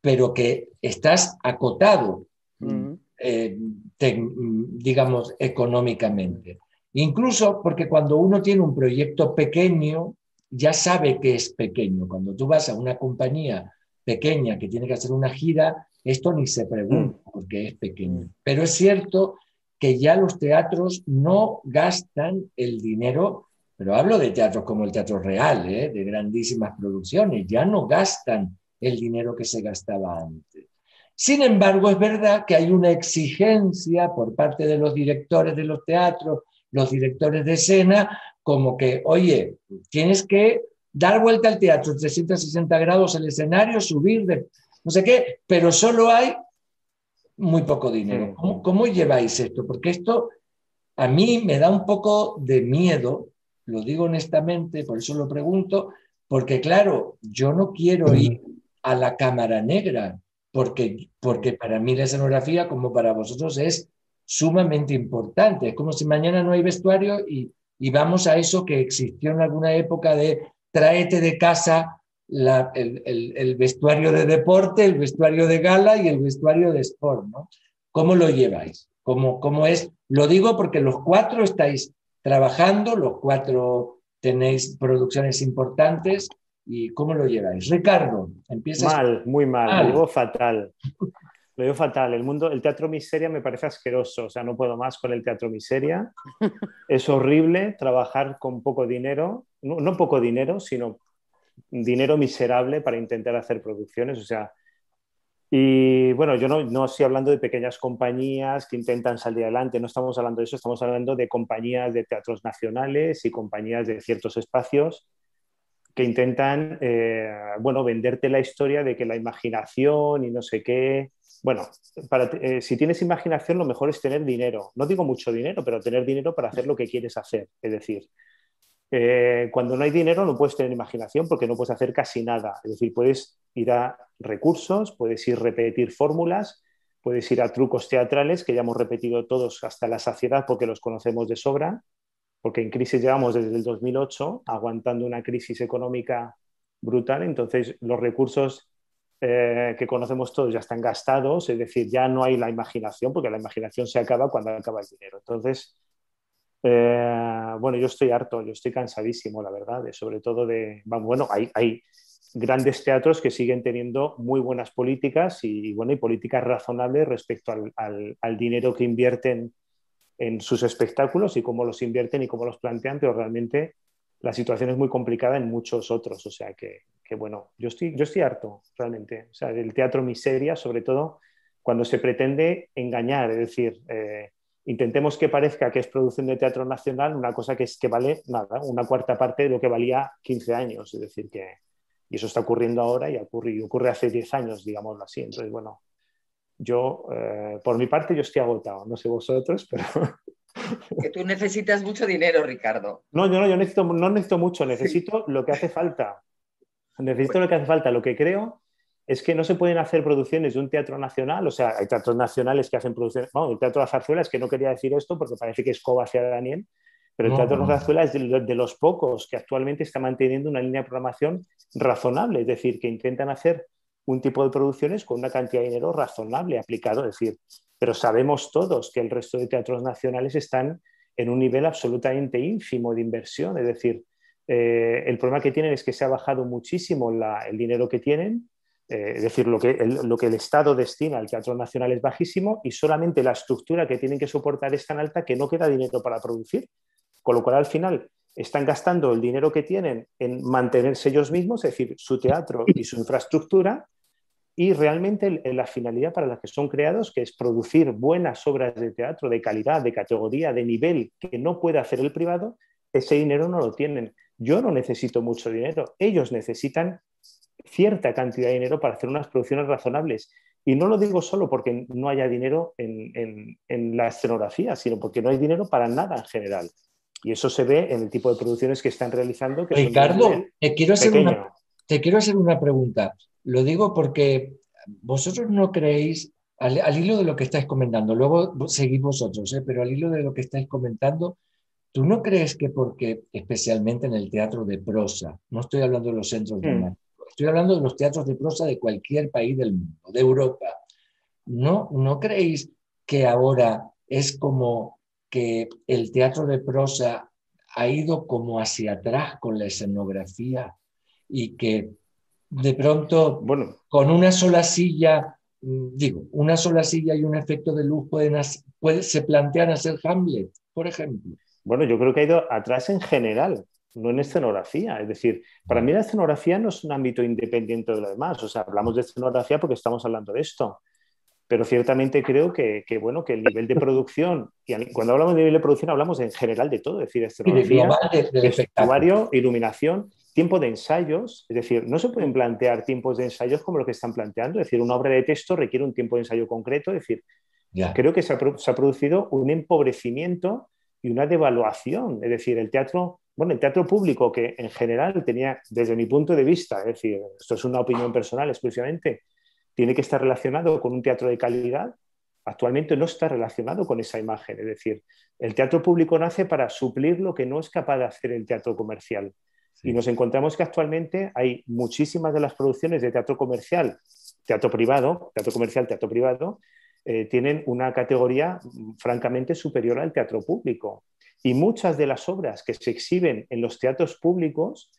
pero que estás acotado, eh, digamos, económicamente. Incluso porque cuando uno tiene un proyecto pequeño, ya sabe que es pequeño. Cuando tú vas a una compañía pequeña que tiene que hacer una gira, esto ni se pregunta mm. porque es pequeño. Pero es cierto que ya los teatros no gastan el dinero, pero hablo de teatros como el Teatro Real, ¿eh? de grandísimas producciones, ya no gastan el dinero que se gastaba antes. Sin embargo, es verdad que hay una exigencia por parte de los directores de los teatros los directores de escena, como que, oye, tienes que dar vuelta al teatro, 360 grados el escenario, subir, de, no sé qué, pero solo hay muy poco dinero. ¿Cómo, lleváis esto? Porque esto a mí me da un poco de miedo, lo digo honestamente, por eso lo pregunto, porque claro, yo no quiero ir a la cámara negra, porque, porque para mí la escenografía, como para vosotros, es sumamente importante. Es como si mañana no hay vestuario y, vamos a eso que existió en alguna época de tráete de casa el, vestuario de deporte, el vestuario de gala y el vestuario de sport. ¿no? ¿Cómo lo lleváis? ¿Cómo, ¿Cómo es? Lo digo porque los cuatro estáis trabajando, los cuatro tenéis producciones importantes. ¿Y cómo lo lleváis? Ricardo, empieza. Mal, muy mal, mal. fatal. Lo digo fatal. El mundo, el teatro miseria me parece asqueroso. O sea, no puedo más con el teatro miseria. Es horrible trabajar con poco dinero. No, poco dinero, sino dinero miserable para intentar hacer producciones. O sea, y bueno, yo no, no, estoy hablando de pequeñas compañías que intentan salir adelante, no estamos hablando de eso, estamos hablando de compañías de teatros nacionales y compañías de ciertos espacios que intentan, eh, bueno, venderte la historia de que la imaginación y no sé qué, bueno, eh, si tienes imaginación, lo mejor es tener dinero. No digo mucho dinero, pero tener dinero para hacer lo que quieres hacer. Es decir, eh, cuando no hay dinero no puedes tener imaginación porque no puedes hacer casi nada. Es decir, puedes ir a recursos, puedes ir a repetir fórmulas, puedes ir a trucos teatrales que ya hemos repetido todos hasta la saciedad porque los conocemos de sobra. porque en crisis llevamos desde el 2008 aguantando una crisis económica brutal, entonces los recursos eh, que conocemos todos ya están gastados, es decir, ya no hay la imaginación, porque la imaginación se acaba cuando acaba el dinero. Entonces, eh, bueno, yo estoy harto, yo estoy cansadísimo, la verdad, sobre todo de, bueno, hay, grandes teatros que siguen teniendo muy buenas políticas y, bueno, y políticas razonables respecto al, dinero que invierten en sus espectáculos y cómo los invierten y cómo los plantean, pero realmente la situación es muy complicada en muchos otros, o sea que, que bueno, yo estoy, yo estoy harto realmente, o sea, del teatro miseria, sobre todo cuando se pretende engañar, es decir, eh, intentemos que parezca que es producción de teatro nacional una cosa que, es, que vale nada, una cuarta parte de lo que valía 15 años. Es decir, que y eso está ocurriendo ahora y ocurre, y ocurre hace 10 años, digámoslo así. Entonces, bueno, yo, eh, por mi parte, yo estoy agotado. No sé vosotros, pero... Que tú necesitas mucho dinero, Ricardo. No, yo no, yo necesito, no necesito mucho, necesito lo que hace falta. Necesito lo que hace falta. Lo que creo es que no se pueden hacer producciones de un teatro nacional, o sea, hay teatros nacionales que hacen producciones, bueno, el Teatro de la Zarzuela es que no quería decir esto porque parece que es coba hacia Daniel, pero el Teatro de la Zarzuela es de, los pocos que actualmente está manteniendo una línea de programación razonable, es decir, que intentan hacer un tipo de producciones con una cantidad de dinero razonable aplicado, es decir, pero sabemos todos que el resto de teatros nacionales están en un nivel absolutamente ínfimo de inversión, es decir, eh, el problema que tienen es que se ha bajado muchísimo el dinero que tienen, eh, es decir, lo que, el, lo que el Estado destina al Teatro Nacional es bajísimo y solamente la estructura que tienen que soportar es tan alta que no queda dinero para producir. Con lo cual, al final, están gastando el dinero que tienen en mantenerse ellos mismos, es decir, su teatro y su infraestructura, y realmente la finalidad para la que son creados, que es producir buenas obras de teatro de calidad, de categoría, de nivel que no puede hacer el privado, ese dinero no lo tienen. Yo no necesito mucho dinero, ellos necesitan cierta cantidad de dinero para hacer unas producciones razonables. Y no lo digo solo porque no haya dinero en, la escenografía, sino porque no hay dinero para nada en general. Y eso se ve en el tipo de producciones que están realizando. Ricardo, te quiero, hacer una, te quiero hacer una pregunta. Lo digo porque vosotros no creéis, al, hilo de lo que estáis comentando, luego seguís vosotros, ¿eh? pero al hilo de lo que estáis comentando, ¿tú no crees que porque, especialmente en el teatro de prosa, no estoy hablando de los centros de mm. Estoy hablando de los teatros de prosa de cualquier país del mundo, de Europa. ¿No, ¿No creéis que ahora es como que el teatro de prosa ha ido como hacia atrás con la escenografía y que de pronto, bueno, con una sola silla, mm, digo, una sola silla y un efecto de luz pueden, se plantean hacer Hamlet, por ejemplo? Bueno, yo creo que ha ido atrás en general no en escenografía. Es decir, para mí la escenografía no es un ámbito independiente de lo demás. O sea, hablamos de escenografía porque estamos hablando de esto. Pero ciertamente creo que, bueno, que el nivel de producción, y cuando hablamos de nivel de producción hablamos en general de todo, es decir, escenografía, vestuario, iluminación, tiempo de ensayos, es decir, no se pueden plantear tiempos de ensayos como lo que están planteando, es decir, una obra de texto requiere un tiempo de ensayo concreto, es decir, creo que se ha producido un empobrecimiento y una devaluación, es decir, el teatro bueno, el teatro público, que en general tenía, desde mi punto de vista, es decir, esto es una opinión personal exclusivamente, tiene que estar relacionado con un teatro de calidad, actualmente no está relacionado con esa imagen. Es decir, el teatro público nace para suplir lo que no es capaz de hacer el teatro comercial. Y nos encontramos que actualmente hay muchísimas de las producciones de teatro comercial, teatro privado, teatro comercial, teatro privado, eh, tienen una categoría mm, francamente superior al teatro público. Y muchas de las obras que se exhiben en los teatros públicos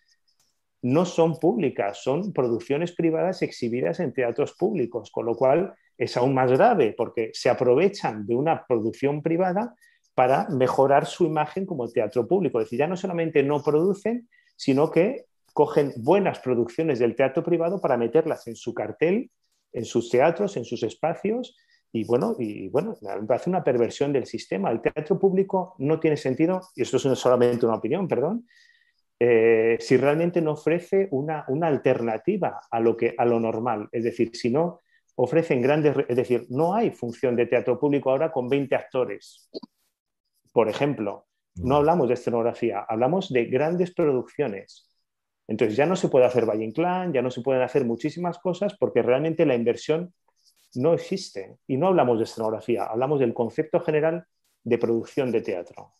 no son públicas, son producciones privadas exhibidas en teatros públicos, con lo cual es aún más grave porque se aprovechan de una producción privada para mejorar su imagen como teatro público. Es decir, ya no solamente no producen, sino que cogen buenas producciones del teatro privado para meterlas en su cartel, en sus teatros, en sus espacios y bueno, y bueno, me parece una perversión del sistema. El teatro público no tiene sentido, y esto es solamente una opinión, perdón, eh, si realmente no ofrece una, una, alternativa a lo, que, a lo normal. Es decir, si no ofrecen grandes, es decir, no hay función de teatro público ahora con 20 actores. Por ejemplo, no hablamos de escenografía, hablamos de grandes producciones. Entonces ya no se puede hacer Valle Inclán, ya no se pueden hacer muchísimas cosas porque realmente la inversión no existe. Y no hablamos de escenografía, hablamos del concepto general de producción de teatro.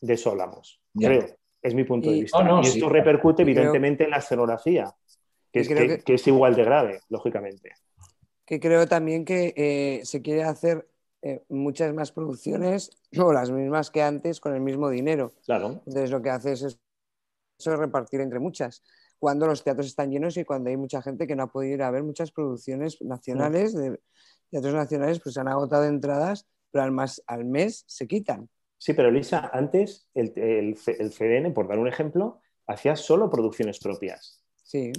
De eso hablamos, creo. Es mi punto de vista. y esto repercute evidentemente en la escenografía, que es, igual de grave, lógicamente. Que creo también que eh, se quiere hacer eh, muchas más producciones o las mismas que antes con el mismo dinero. Claro. Entonces lo que haces es, es repartir entre muchas cuando los teatros están llenos y cuando hay mucha gente que no ha podido ir a ver muchas producciones nacionales, de teatros nacionales, pues se han agotado entradas, pero al, al mes se quitan. Sí, pero Lisa, antes el, el, CDN, por dar un ejemplo, hacía solo producciones propias. Sí.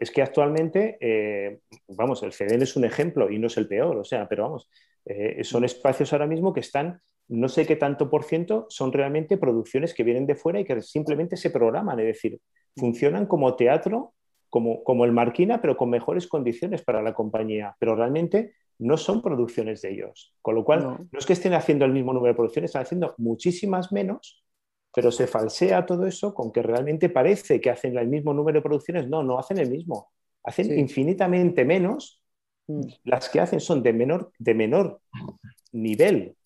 Es que actualmente, eh, vamos, el CDN es un ejemplo y no es el peor, o sea, pero vamos, eh, son espacios ahora mismo que están, no sé qué tanto por ciento, son realmente producciones que vienen de fuera y que simplemente se programan, es decir, funcionan como teatro, como, como el Marquina, pero con mejores condiciones para la compañía, pero realmente no son producciones de ellos. Con lo cual, no. es que estén haciendo el mismo número de producciones, están haciendo muchísimas menos, pero se falsea todo eso con que realmente parece que hacen el mismo número de producciones. No, no hacen el mismo. Hacen infinitamente menos. Mm. Las que hacen son de menor, de menor nivel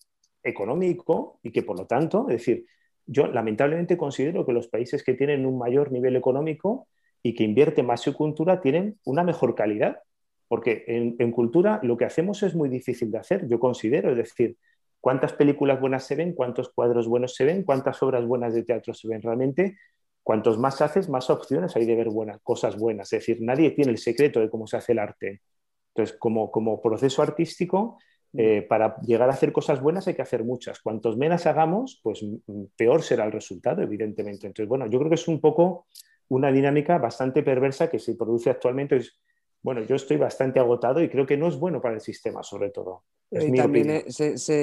económico y que por lo tanto, es decir, yo lamentablemente considero que los países que tienen un mayor nivel económico y que invierten más en cultura tienen una mejor calidad, porque en, cultura lo que hacemos es muy difícil de hacer, yo considero, es decir, cuántas películas buenas se ven, cuántos cuadros buenos se ven, cuántas obras buenas de teatro se ven realmente. Cuantos más haces, más opciones hay de ver buenas, cosas buenas. Es decir, nadie tiene el secreto de cómo se hace el arte. Entonces, como, como proceso artístico, eh, para llegar a hacer cosas buenas hay que hacer muchas. Cuantos menos hagamos, pues peor será el resultado, evidentemente. Entonces, bueno, yo creo que es un poco una dinámica bastante perversa que se produce actualmente. bueno, yo estoy bastante agotado y creo que no es bueno para el sistema, sobre todo. también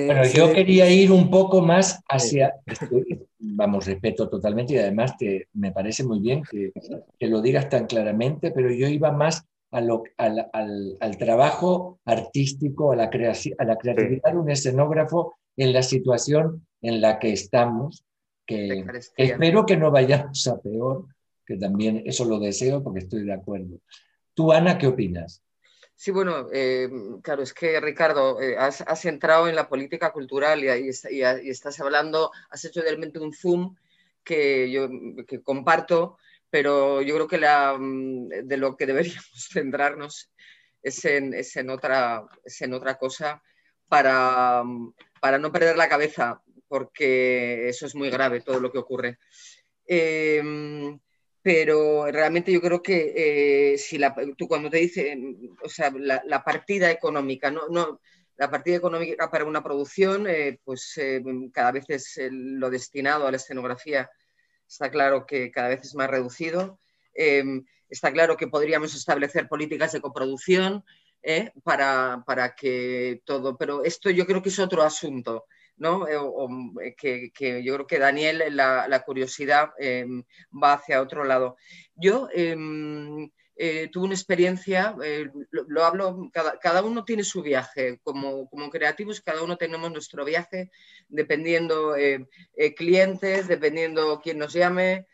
bueno, yo quería ir un poco más hacia, vamos, respeto totalmente y además te, me parece muy bien que, que lo digas tan claramente, pero yo iba más al, trabajo artístico, a la, a la creatividad de un escenógrafo en la situación en la que estamos, que espero que no vayamos a peor, que también eso lo deseo porque estoy de acuerdo. Tú, Ana, ¿qué opinas? Sí, bueno, eh, claro, es que Ricardo, eh, has, entrado en la política cultural y, estás hablando, has hecho realmente un zoom que yo que comparto pero yo creo que la, mm, de lo que deberíamos centrarnos es en, es en, otra, es en otra cosa para, mm, para, no perder la cabeza, porque eso es muy grave todo lo que ocurre. Em, pero realmente yo creo que eh, si la, tú cuando te dicen, o sea, la, la partida económica, no, no, la partida económica para una producción, eh, pues eh, cada vez es lo destinado a la escenografía está claro que cada vez es más reducido. Em, está claro que podríamos establecer políticas de coproducción ¿eh? para, que todo, pero esto yo creo que es otro asunto. ¿no? Eh, que, yo creo que Daniel, la, curiosidad em, va hacia otro lado. Yo em, eh, tuve una experiencia, eh, lo, hablo, cada, uno tiene su viaje, como, como, creativos cada uno tenemos nuestro viaje, dependiendo eh, clientes, dependiendo quién nos llame.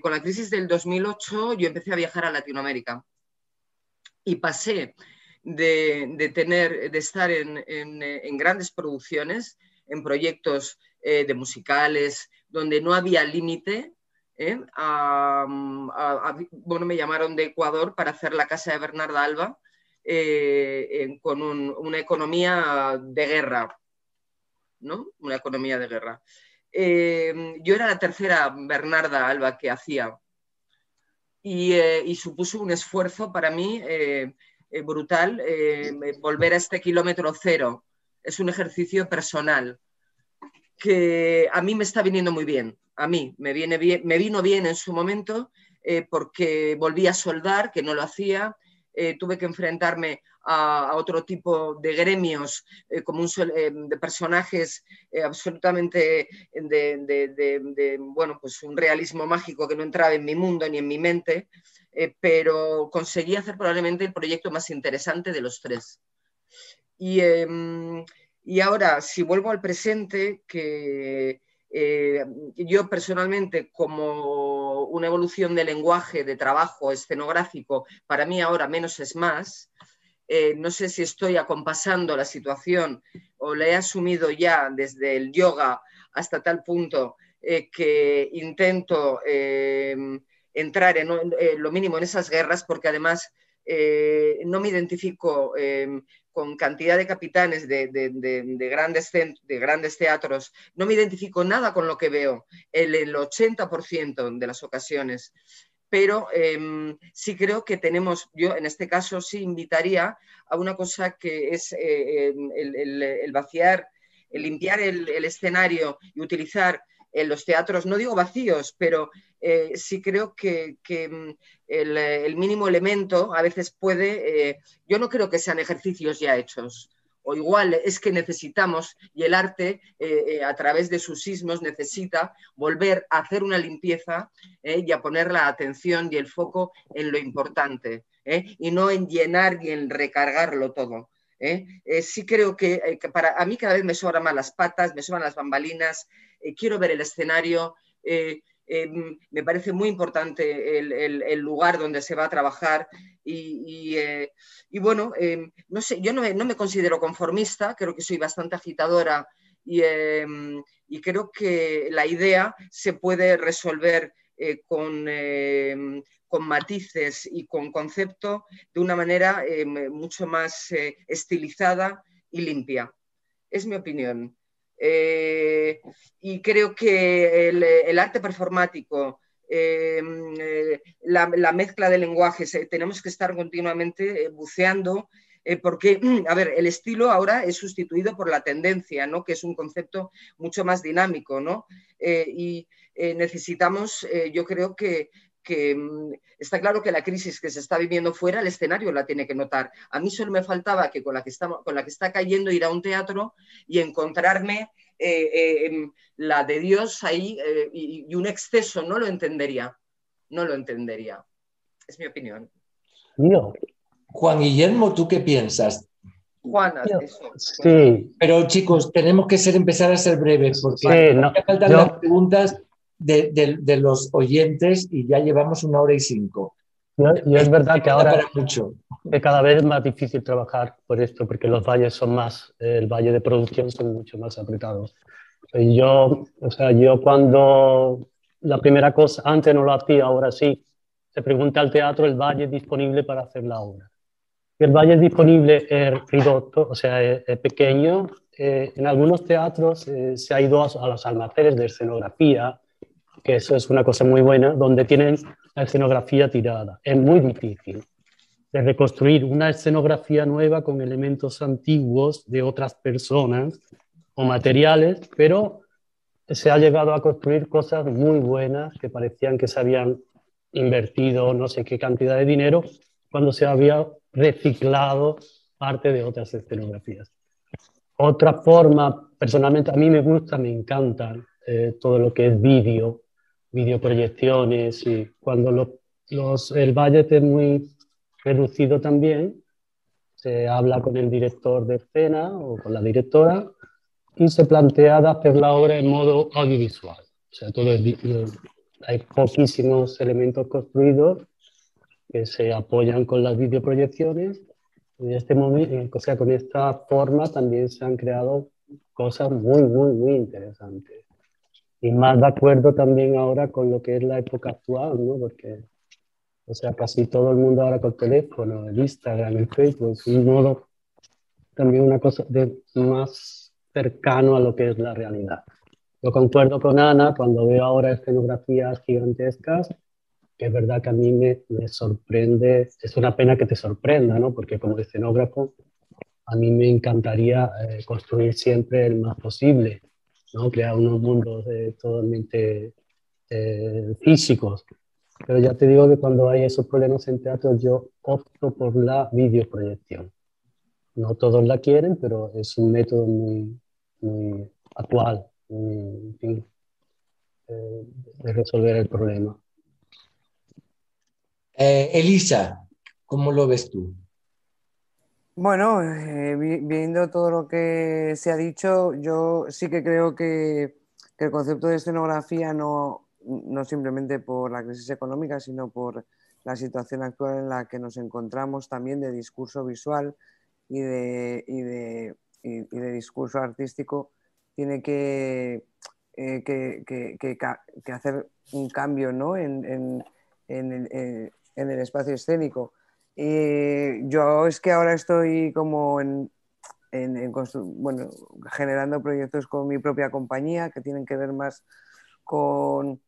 con la crisis del 2008 yo empecé a viajar a Latinoamérica y pasé de, tener, de estar en, en, grandes producciones, en proyectos de musicales, donde no había límite, ¿eh? bueno, me llamaron de Ecuador para hacer la casa de Bernarda Alba eh, con una economía de guerra, ¿no? Una economía de guerra. Eh, yo era la tercera Bernarda Alba que hacía y, supuso un esfuerzo para mí brutal volver a este kilómetro cero. Es un ejercicio personal que a mí me está viniendo muy bien a mí me, vino bien en su momento eh, porque volví a soldar, que no lo hacía, eh, tuve que enfrentarme a, otro tipo de gremios, eh, como un, de personajes absolutamente de, bueno, pues un realismo mágico que no entraba en mi mundo ni en mi mente, pero conseguí hacer probablemente el proyecto más interesante de los tres. Y, em, y ahora, si vuelvo al presente, que eh, yo personalmente, como una evolución de lenguaje, de trabajo escenográfico, para mí ahora menos es más. Eh, no sé si estoy acompasando la situación o la he asumido ya desde el yoga hasta tal punto que intento entrar en, lo mínimo en esas guerras porque además no me identifico con cantidad de capitanes de, grandes de grandes teatros, no me identifico nada con lo que veo, el, el 80% de las ocasiones. Pero em, sí creo que tenemos, yo en este caso sí invitaría a una cosa que es eh, em, el, vaciar, el limpiar el, escenario y utilizar en los teatros, no digo vacíos, pero eh, sí creo que, mm, el, mínimo elemento a veces puede, eh, yo no creo que sean ejercicios ya hechos, o igual es que necesitamos, y el arte eh, a través de sus sismos necesita volver a hacer una limpieza y a poner la atención y el foco en lo importante, y no en llenar y en recargarlo todo. Sí creo que, para a mí cada vez me sobran más las patas, me sobran las bambalinas, quiero ver el escenario, eh, me parece muy importante el, lugar donde se va a trabajar y, eh, bueno, eh, no sé, yo no me, considero conformista, creo que soy bastante agitadora y, creo que la idea se puede resolver con, con, matices y con concepto de una manera mucho más estilizada y limpia. Es mi opinión. Eh, y creo que el, arte performático, eh, la, mezcla de lenguajes, eh, tenemos que estar continuamente buceando porque, a ver, el estilo ahora es sustituido por la tendencia, ¿no? que es un concepto mucho más dinámico, ¿no? y necesitamos, yo creo que que mm, está claro que la crisis que se está viviendo fuera, el escenario la tiene que notar. A mí solo me faltaba que con la que, estamos, con la que está cayendo ir a un teatro y encontrarme eh, eh, la de Dios ahí eh, y, un exceso, no lo entendería. No lo entendería. Es mi opinión. Juan Guillermo, ¿tú qué piensas? Juan, Sí. Pero chicos, tenemos que ser, empezar a ser breves porque no, faltan las preguntas de, los oyentes y ya llevamos una hora y cinco. Y es verdad que ahora que cada vez es más difícil trabajar por esto, porque los valles son más, el valle de producción son mucho más apretados. Y yo, o sea, yo cuando la primera cosa, antes no lo hacía, ahora sí, se pregunta al teatro el valle disponible para hacer la obra. El valle disponible es ridotto, o sea, es, pequeño. Eh, en algunos teatros eh, se ha ido a, a los almacenes de escenografía que eso es una cosa muy buena, donde tienen la escenografía tirada. Es muy difícil de reconstruir una escenografía nueva con elementos antiguos de otras personas o materiales, pero se ha llegado a construir cosas muy buenas que parecían que se habían invertido no sé qué cantidad de dinero cuando se había reciclado parte de otras escenografías. Otra forma, personalmente a mí me gusta, me encanta eh, todo lo que es vídeo, videoproyecciones y cuando los, el budget es muy reducido también, se habla con el director de escena o con la directora y se plantea hacer la obra en modo audiovisual. O sea, todo hay poquísimos elementos construidos que se apoyan con las videoproyecciones. En este momento, o sea, con esta forma también se han creado cosas muy, muy, muy interesantes y más de acuerdo también ahora con lo que es la época actual, ¿no? Porque, o sea, casi todo el mundo ahora con teléfono, el Instagram, el Facebook, es un modo, también una cosa de más cercano a lo que es la realidad. Yo concuerdo con Ana cuando veo ahora escenografías gigantescas, que es verdad que a mí me, me sorprende, es una pena que te sorprenda, ¿no? Porque como escenógrafo, a mí me encantaría eh, construir siempre el más posible ¿no? crear unos mundos eh, totalmente eh, físicos. Pero ya te digo que cuando hay esos problemas en teatro, yo opto por la videoproyección. No todos la quieren, pero es un método muy, muy actual eh, de resolver el problema. Elisa, ¿cómo lo ves tú? Bueno, eh, viendo todo lo que se ha dicho, yo sí que creo que, el concepto de escenografía no, no, simplemente por la crisis económica, sino por la situación actual en la que nos encontramos también de discurso visual y de, y de, y de discurso artístico, tiene que, eh, que, hacer un cambio ¿no? en, el, espacio escénico. Yo es que ahora estoy como generando proyectos con mi propia compañía que tienen que ver más con,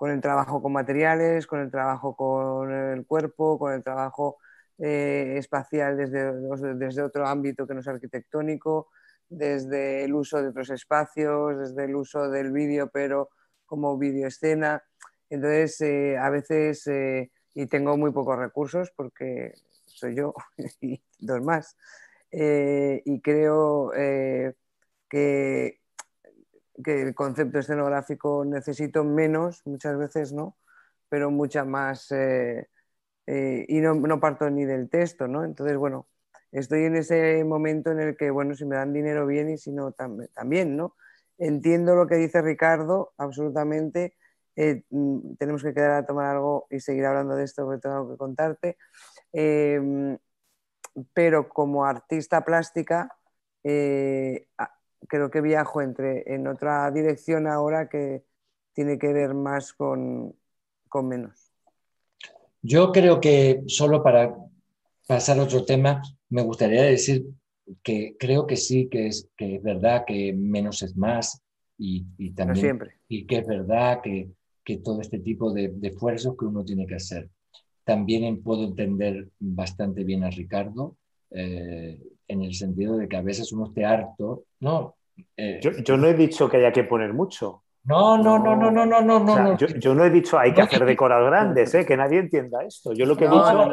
el trabajo con materiales, con el trabajo con el cuerpo, con el trabajo eh, espacial desde, desde otro ámbito que no es arquitectónico, desde el uso de otros espacios, desde el uso del vídeo, pero como videoescena. Entonces, eh, a veces, eh, y tengo muy pocos recursos porque soy yo y dos más, eh, y creo que, que, el concepto escenográfico necesito menos, muchas veces no, pero mucha más, y no, no, parto ni del texto, ¿no? Entonces, bueno, estoy en ese momento en el que, bueno, si me dan dinero bien y si no, también, ¿no? Entiendo lo que dice Ricardo, absolutamente. Eh, mm, tenemos que quedar a tomar algo y seguir hablando de esto porque tengo que contarte. Em, pero como artista plástica, eh, creo que viajo entre, en otra dirección ahora que tiene que ver más con, con menos. Yo creo que solo para pasar a otro tema, me gustaría decir que creo que sí, que es, que es verdad que menos es más y, y también siempre. y que es verdad que, que todo este tipo de, de, esfuerzos que uno tiene que hacer. También puedo entender bastante bien a Ricardo eh, en el sentido de que a veces uno esté harto. No, eh, yo, yo, no he dicho que haya que poner mucho. No, no, no, no, no, no, no, no. Yo, no he dicho hay que hacer decorados grandes, ¿eh? que nadie entienda esto. Yo lo que he dicho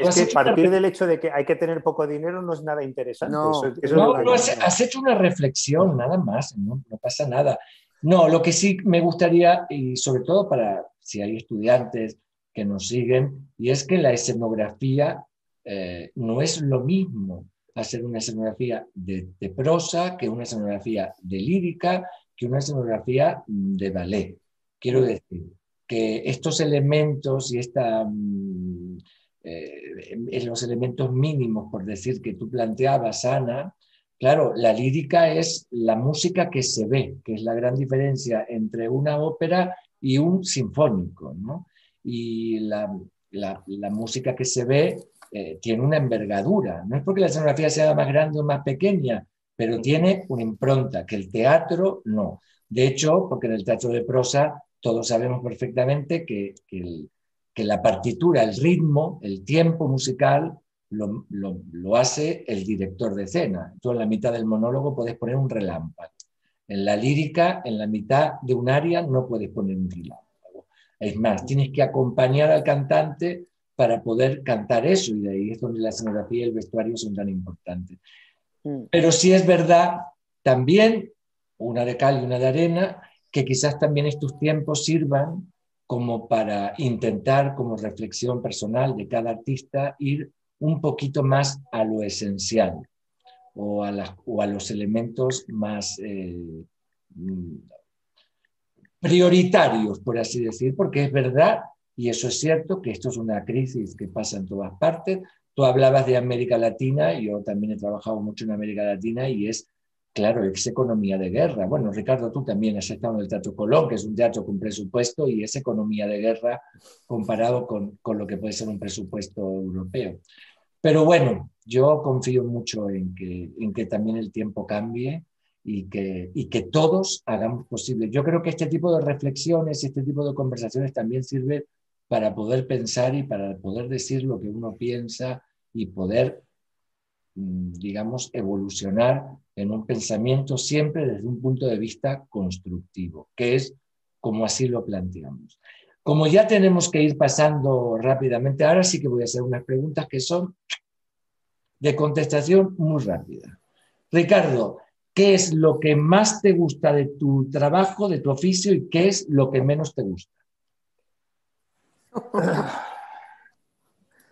es que a partir del hecho de que hay que tener poco dinero no es nada interesante. no, no has, hecho una reflexión, nada más, no, pasa nada. No, lo que sí me gustaría, y sobre todo para si hay estudiantes que nos siguen, y es que la escenografía eh, no es lo mismo hacer una escenografía de, de prosa que una escenografía de lírica que una escenografía de ballet. Quiero decir que estos elementos y esta, mm, eh, los elementos mínimos, por decir, que tú planteabas, Ana, claro, la lírica es la música que se ve, que es la gran diferencia entre una ópera y un sinfónico, ¿no? Y la, música que se ve eh, tiene una envergadura. No es porque la escenografía sea más grande o más pequeña, pero tiene una impronta que el teatro no. De hecho, porque en el teatro de prosa todos sabemos perfectamente que, que, la partitura, el ritmo, el tiempo musical lo, lo, hace el director de escena. Tú en la mitad del monólogo puedes poner un relámpago. En la lírica, en la mitad de un área, no puedes poner un relámpago. Es más, tienes que acompañar al cantante para poder cantar eso, y de ahí es donde la escenografía y el vestuario son tan importantes. Mm. Pero sí es verdad también, una de cal y una de arena, que quizás también estos tiempos sirvan como para intentar, como reflexión personal de cada artista, ir un poquito más a lo esencial o a, los elementos más eh, mm, prioritarios, por así decir, porque es verdad, y eso es cierto, que esto es una crisis que pasa en todas partes, Tú hablabas de América Latina, yo también he trabajado mucho en América Latina y es, claro, es economía de guerra. Bueno, Ricardo, tú también has estado en el Teatro Colón, que es un teatro con presupuesto y es economía de guerra comparado con lo que puede ser un presupuesto europeo. Pero bueno, yo confío mucho en que, en que también el tiempo cambie y que, y que todos hagamos posible. Yo creo que este tipo de reflexiones y este tipo de conversaciones también sirve para poder pensar y para poder decir lo que uno piensa y poder, mm, digamos, evolucionar en un pensamiento siempre desde un punto de vista constructivo, que es como así lo planteamos. Como ya tenemos que ir pasando rápidamente, ahora sí que voy a hacer unas preguntas que son de contestación muy rápida. Ricardo, ¿qué es lo que más te gusta de tu trabajo, de tu oficio y qué es lo que menos te gusta?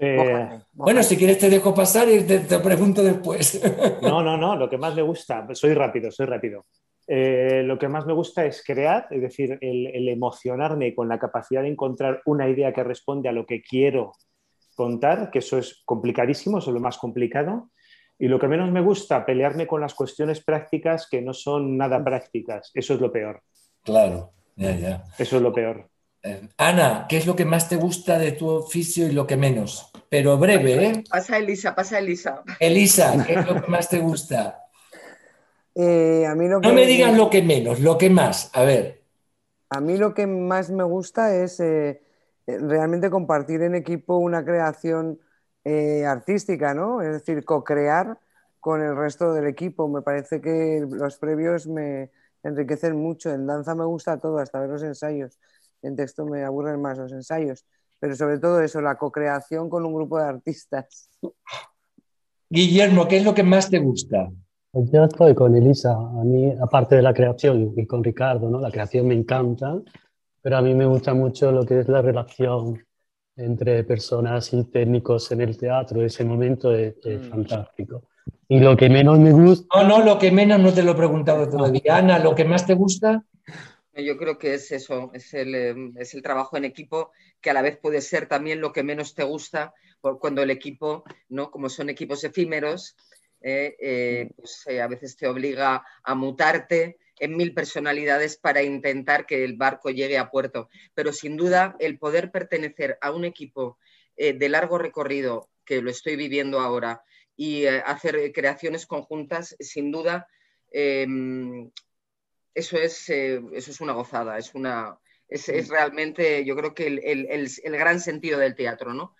Eh, bueno, si quieres te dejo pasar y te, pregunto después. no, no, no, lo que más me gusta, soy rápido, soy rápido. Eh, lo que más me gusta es crear, es decir, el, emocionarme con la capacidad de encontrar una idea que responde a lo que quiero contar, que eso es complicadísimo, eso es lo más complicado. Y lo que menos me gusta, pelearme con las cuestiones prácticas que no son nada prácticas, eso es lo peor. Claro, ya, ya. Eso es lo peor. Eh, Ana, ¿qué es lo que más te gusta de tu oficio y lo que menos? Pero breve, ¿eh? Pasa Elisa, pasa Elisa. Elisa, ¿qué es lo que más te gusta? Eh, a mí lo que, No me digas lo que menos, lo que más. A ver, A mí lo que más me gusta es eh, eh, realmente compartir en equipo una creación eh, artística, ¿no? Es decir, co-crear con el resto del equipo. Me parece que los previos me enriquecen mucho. En danza me gusta todo, hasta ver los ensayos. En texto me aburren más los ensayos. Pero sobre todo eso, la co-creación con un grupo de artistas. Guillermo, ¿qué es lo que más te gusta? Pues yo estoy con Elisa. A mí, aparte de la creación y con Ricardo, ¿no? La creación me encanta, pero a mí me gusta mucho lo que es la relación entre personas y técnicos en el teatro. Ese momento es, es Mm. fantástico. Y lo que menos me gusta, No, no, lo que menos no te lo he preguntado todavía. Ana, ¿lo que más te gusta? Yo creo que es eso, es el, eh, es el trabajo en equipo, que a la vez puede ser también lo que menos te gusta, por cuando el equipo, ¿no? como son equipos efímeros, eh, eh, pues, eh, a veces te obliga a mutarte en mil personalidades para intentar que el barco llegue a puerto. Pero sin duda, el poder pertenecer a un equipo de largo recorrido, que lo estoy viviendo ahora, y hacer creaciones conjuntas, sin duda, em, eso es, eso es una gozada, es, una, es, es realmente, yo creo que el, el- el- el gran sentido del teatro, ¿no?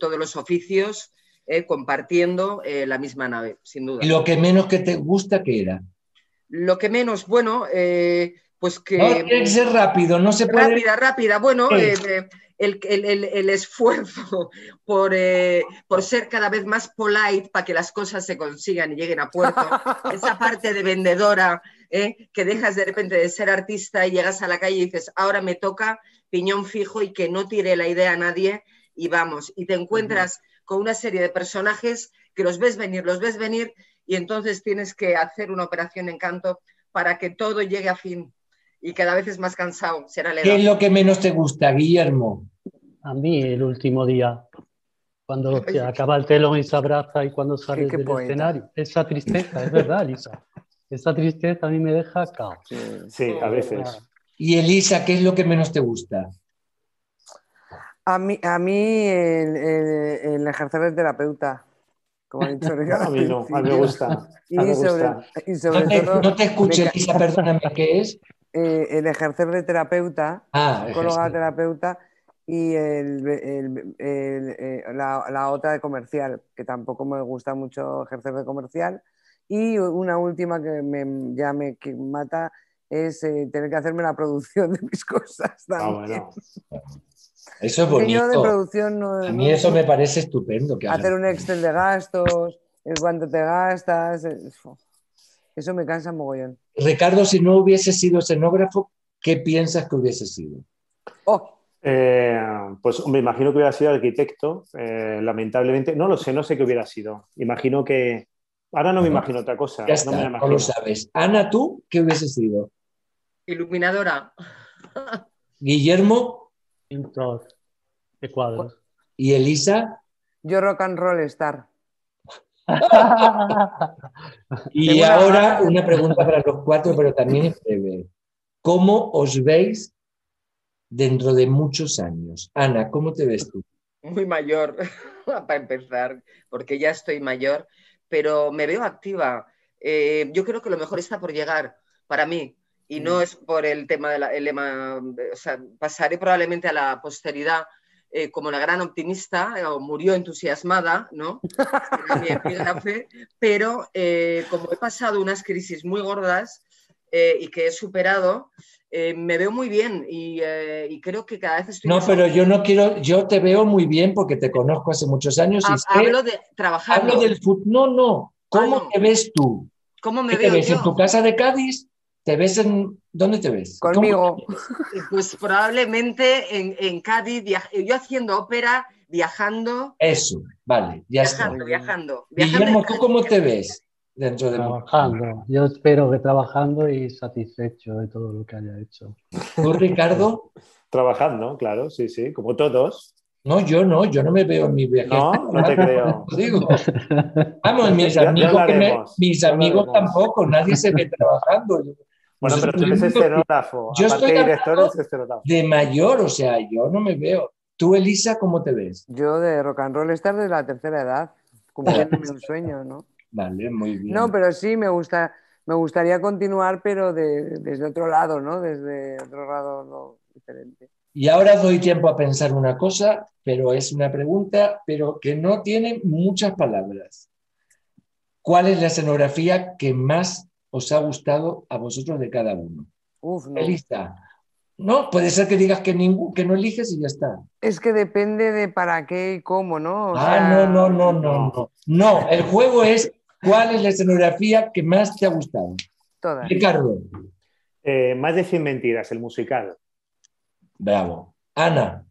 Todos los oficios eh, compartiendo eh, la misma nave, sin duda. ¿Y lo que menos que te gusta qué era? Lo que menos, bueno, eh, pues que... No, tiene que ser rápido, no se puede... Rápida, rápida. Bueno, el, el- el- esfuerzo por, eh, por ser cada vez más polite para que las cosas se consigan y lleguen a puerto. Esa parte de vendedora, eh, que dejas de repente de ser artista y llegas a la calle y dices, ahora me toca piñón fijo y que no tire la idea a nadie y vamos. Y te encuentras con una serie de personajes que los ves venir, los ves venir y entonces tienes que hacer una operación en canto para que todo llegue a fin. Y cada vez es más cansado, será la ¿Qué es lo que menos te gusta, Guillermo? a mí el último día, cuando se Oye. acaba el telón y se abraza y cuando sales qué del poeta. escenario, esa tristeza, es verdad, Lisa. Esa tristeza a mí me deja cao. Sí, a veces. Y Elisa, ¿qué es lo que menos te gusta? A mí, a mí el, el- el ejercer de terapeuta, como ha dicho Ricardo. A mí no, a mí me gusta. Y me sobre, gusta. y sobre No te, todo no te escuché, me Elisa, perdóname, ¿qué es? eh, el ejercer de terapeuta, Ah, psicóloga terapeuta, y el- el- el- eh, la, la otra de comercial, que tampoco me gusta mucho ejercer de comercial. Y una última que me, ya me que mata es eh, tener que hacerme la producción de mis cosas Ah, también. bueno. Eso es Porque yo de bonito. producción no, A no- mí eso me parece estupendo. Que hacer un Excel de gastos, el cuánto te gastas, eso me cansa mogollón. Ricardo, si no hubiese sido escenógrafo, ¿qué piensas que hubiese sido? Oh, Eh, pues me imagino que hubiera sido arquitecto, eh, lamentablemente. No lo sé, no sé qué hubiera sido. Imagino que. Ahora no me imagino otra cosa. Ya no está, me la no, imagino. lo sabes. Ana, ¿tú qué hubiese sido? Iluminadora. Guillermo Pintor de cuadros. y Elisa. yo rock and roll star. Y ahora una pregunta para los cuatro, pero también es breve. ¿Cómo os veis dentro de muchos años? Ana, ¿cómo te ves tú? Muy mayor, para empezar, porque ya estoy mayor, pero me veo activa. Eh, yo creo que lo mejor está por llegar para mí. Y no es por el tema del lema, o sea, pasaré probablemente a la posteridad eh, como la gran optimista, eh, o murió entusiasmada, ¿no? Pero eh, como he pasado unas crisis muy gordas y que he superado, me veo muy bien y, y creo que cada vez estoy No, pero yo no quiero, yo te veo muy bien porque te conozco hace muchos años y Ha- sé- Hablo de trabajar. hablo del fútbol. No, no. ¿Cómo Ah, no. te ves tú? ¿Cómo me ¿Qué te veo ves? yo? ¿En tu casa de Cádiz? ¿Te ves en... ¿Dónde te ves? ¿Cómo- Conmigo. Pues probablemente en, en Cádiz, viaj- yo haciendo ópera, viajando, Eso, vale, ya está. viajando, viajando. viajando Guillermo, ¿tú cómo te ves dentro de? Trabajando. Yo espero que trabajando y satisfecho de todo lo que haya hecho. ¿Tú, Ricardo? Trabajando, claro, sí, sí, como todos. No, yo no, yo no me veo en mi viaje. No, no te creo. Digo. Vamos, mis Ya- ya amigos, que me- mis amigos tampoco, nadie se ve trabajando. Bueno, pero tú eres escenógrafo. Yo Aparte estoy de director, eres escenógrafo. de mayor, o sea, yo no me veo. Tú, Elisa, ¿cómo te ves? Yo de rock and roll estar desde la tercera edad, cumpliéndome un sueño, ¿no? Vale, muy bien. No, pero sí me gusta, me gustaría continuar, pero de- desde otro lado, ¿no? Desde otro lado no, diferente. Y ahora doy tiempo a pensar una cosa, pero es una pregunta, pero que no tiene muchas palabras. ¿Cuál es la escenografía que más os ha gustado a vosotros de cada uno? Uf, no. Elisa. No, puede ser que digas que, ningún, que no eliges y ya está. Es que depende de para qué y cómo, ¿no? O ah, sea, no, no, no, no, no. No, el juego es cuál es la escenografía que más te ha gustado. Todas. Ricardo. Eh, más de 100 mentiras, el musical. Bravo. Ana.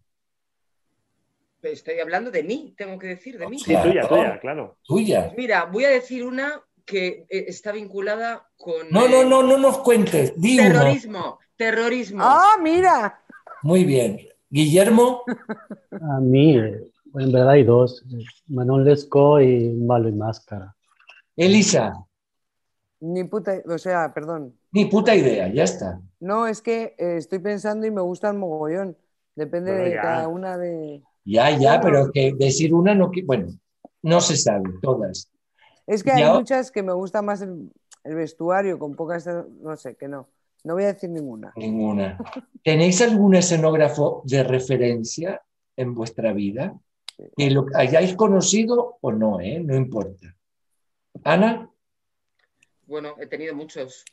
Estoy hablando de mí, tengo que decir, de mí. Sí, tuya, tuya, claro. Tuya. Mira, voy a decir una que eh, está vinculada con No, no, no, no nos cuentes. Di uno. terrorismo. Terrorismo. ¡Ah, mira! Muy bien. Guillermo. A mí, en verdad hay dos, Manon Lescaut y Malo y Máscara. Elisa. Ni puta, o sea, perdón. Ni puta idea, ya está. No, es que eh, estoy pensando y me gusta el mogollón. Depende Bueno, de ya. cada una de. Ya, ya, pero que decir una no. Bueno, no se sabe, todas. Es que hay muchas que me gusta más el, el vestuario, con pocas. No sé, que no. No voy a decir ninguna. Ninguna. ¿Tenéis algún escenógrafo de referencia en vuestra vida? Que lo hayáis conocido o no, ¿eh? No importa. Ana, Bueno, he tenido muchos.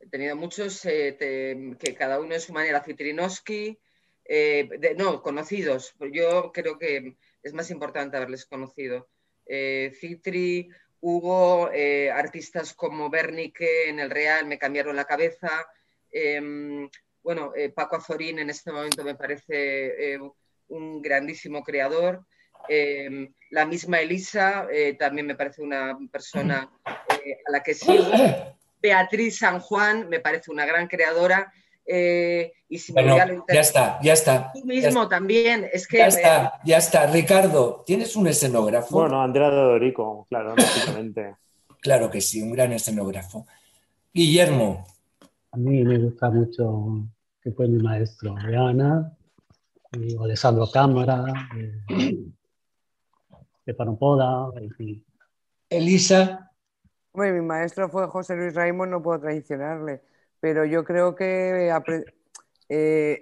He tenido muchos eh, te- que cada uno en su manera. Citrinowski, eh, de- no, conocidos. Yo creo que es más importante haberles conocido. Eh, Citri, Hugo, eh, artistas como Bernique en el Real me cambiaron la cabeza. Em, bueno, eh, Paco Azorín en este momento me parece eh, un grandísimo creador. Em, la misma Elisa eh, también me parece una persona a la que sigo. Beatriz San Juan me parece una gran creadora. Eh, y si me bueno, ya está, ya está. Tú Ya mismo está, también, es que ya eh, está, ya está. Ricardo, ¿tienes un escenógrafo? Bueno, Andrea Dodorico, claro, lógicamente. Claro que sí, un gran escenógrafo. Guillermo, A mí me gusta mucho que fue mi maestro Ana, y Alessandro Cámara, Stefano Poda, en fin. Elisa, Hombre, mi maestro fue José Luis Raimond, no puedo traicionarle, pero yo creo que eh,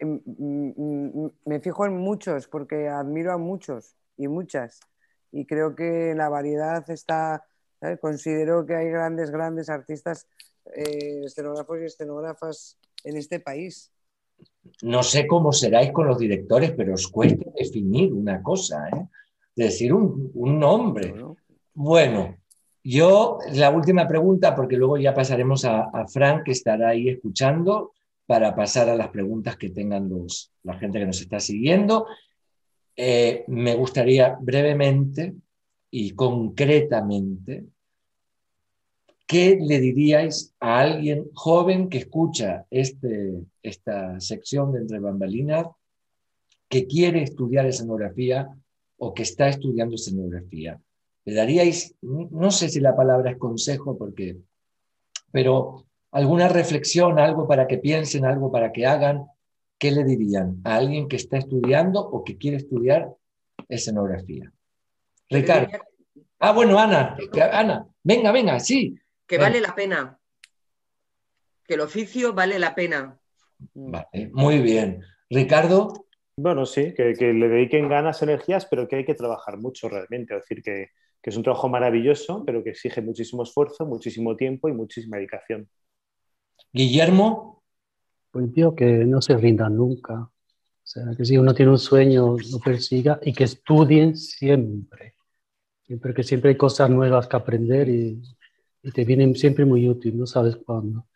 me fijo en muchos porque admiro a muchos y muchas. Y creo que la variedad está, ¿sabes? considero que hay grandes, grandes artistas, eh, escenógrafos y escenógrafas en este país. no sé cómo seráis con los directores, pero os cuesta definir una cosa, ¿eh? Decir un, un nombre. ¿no? Bueno, yo la última pregunta, porque luego ya pasaremos a, Frank, que estará ahí escuchando, para pasar a las preguntas que tengan los, la gente que nos está siguiendo. Eh, me gustaría brevemente y concretamente, ¿qué le diríais a alguien joven que escucha este, esta sección de Entre Bambalinas, que quiere estudiar escenografía o que está estudiando escenografía? ¿Le daríais, no sé si la palabra es consejo, porque, pero alguna reflexión, algo para que piensen, algo para que hagan? ¿Qué le dirían a alguien que está estudiando o que quiere estudiar escenografía? Ricardo. Ah, bueno, Ana, Ana, venga, venga, sí. que Venga. vale la pena. Que el oficio vale la pena. Vale, muy bien. Ricardo, Bueno, sí, que, que le dediquen ganas, energías, pero que hay que trabajar mucho realmente. Es decir, que, que es un trabajo maravilloso, pero que exige muchísimo esfuerzo, muchísimo tiempo y muchísima dedicación. Guillermo, Pues digo que no se rindan nunca. O sea, que si uno tiene un sueño, lo persiga y que estudien siempre. Siempre que siempre hay cosas nuevas que aprender y, y te vienen siempre muy útil, no sabes cuándo.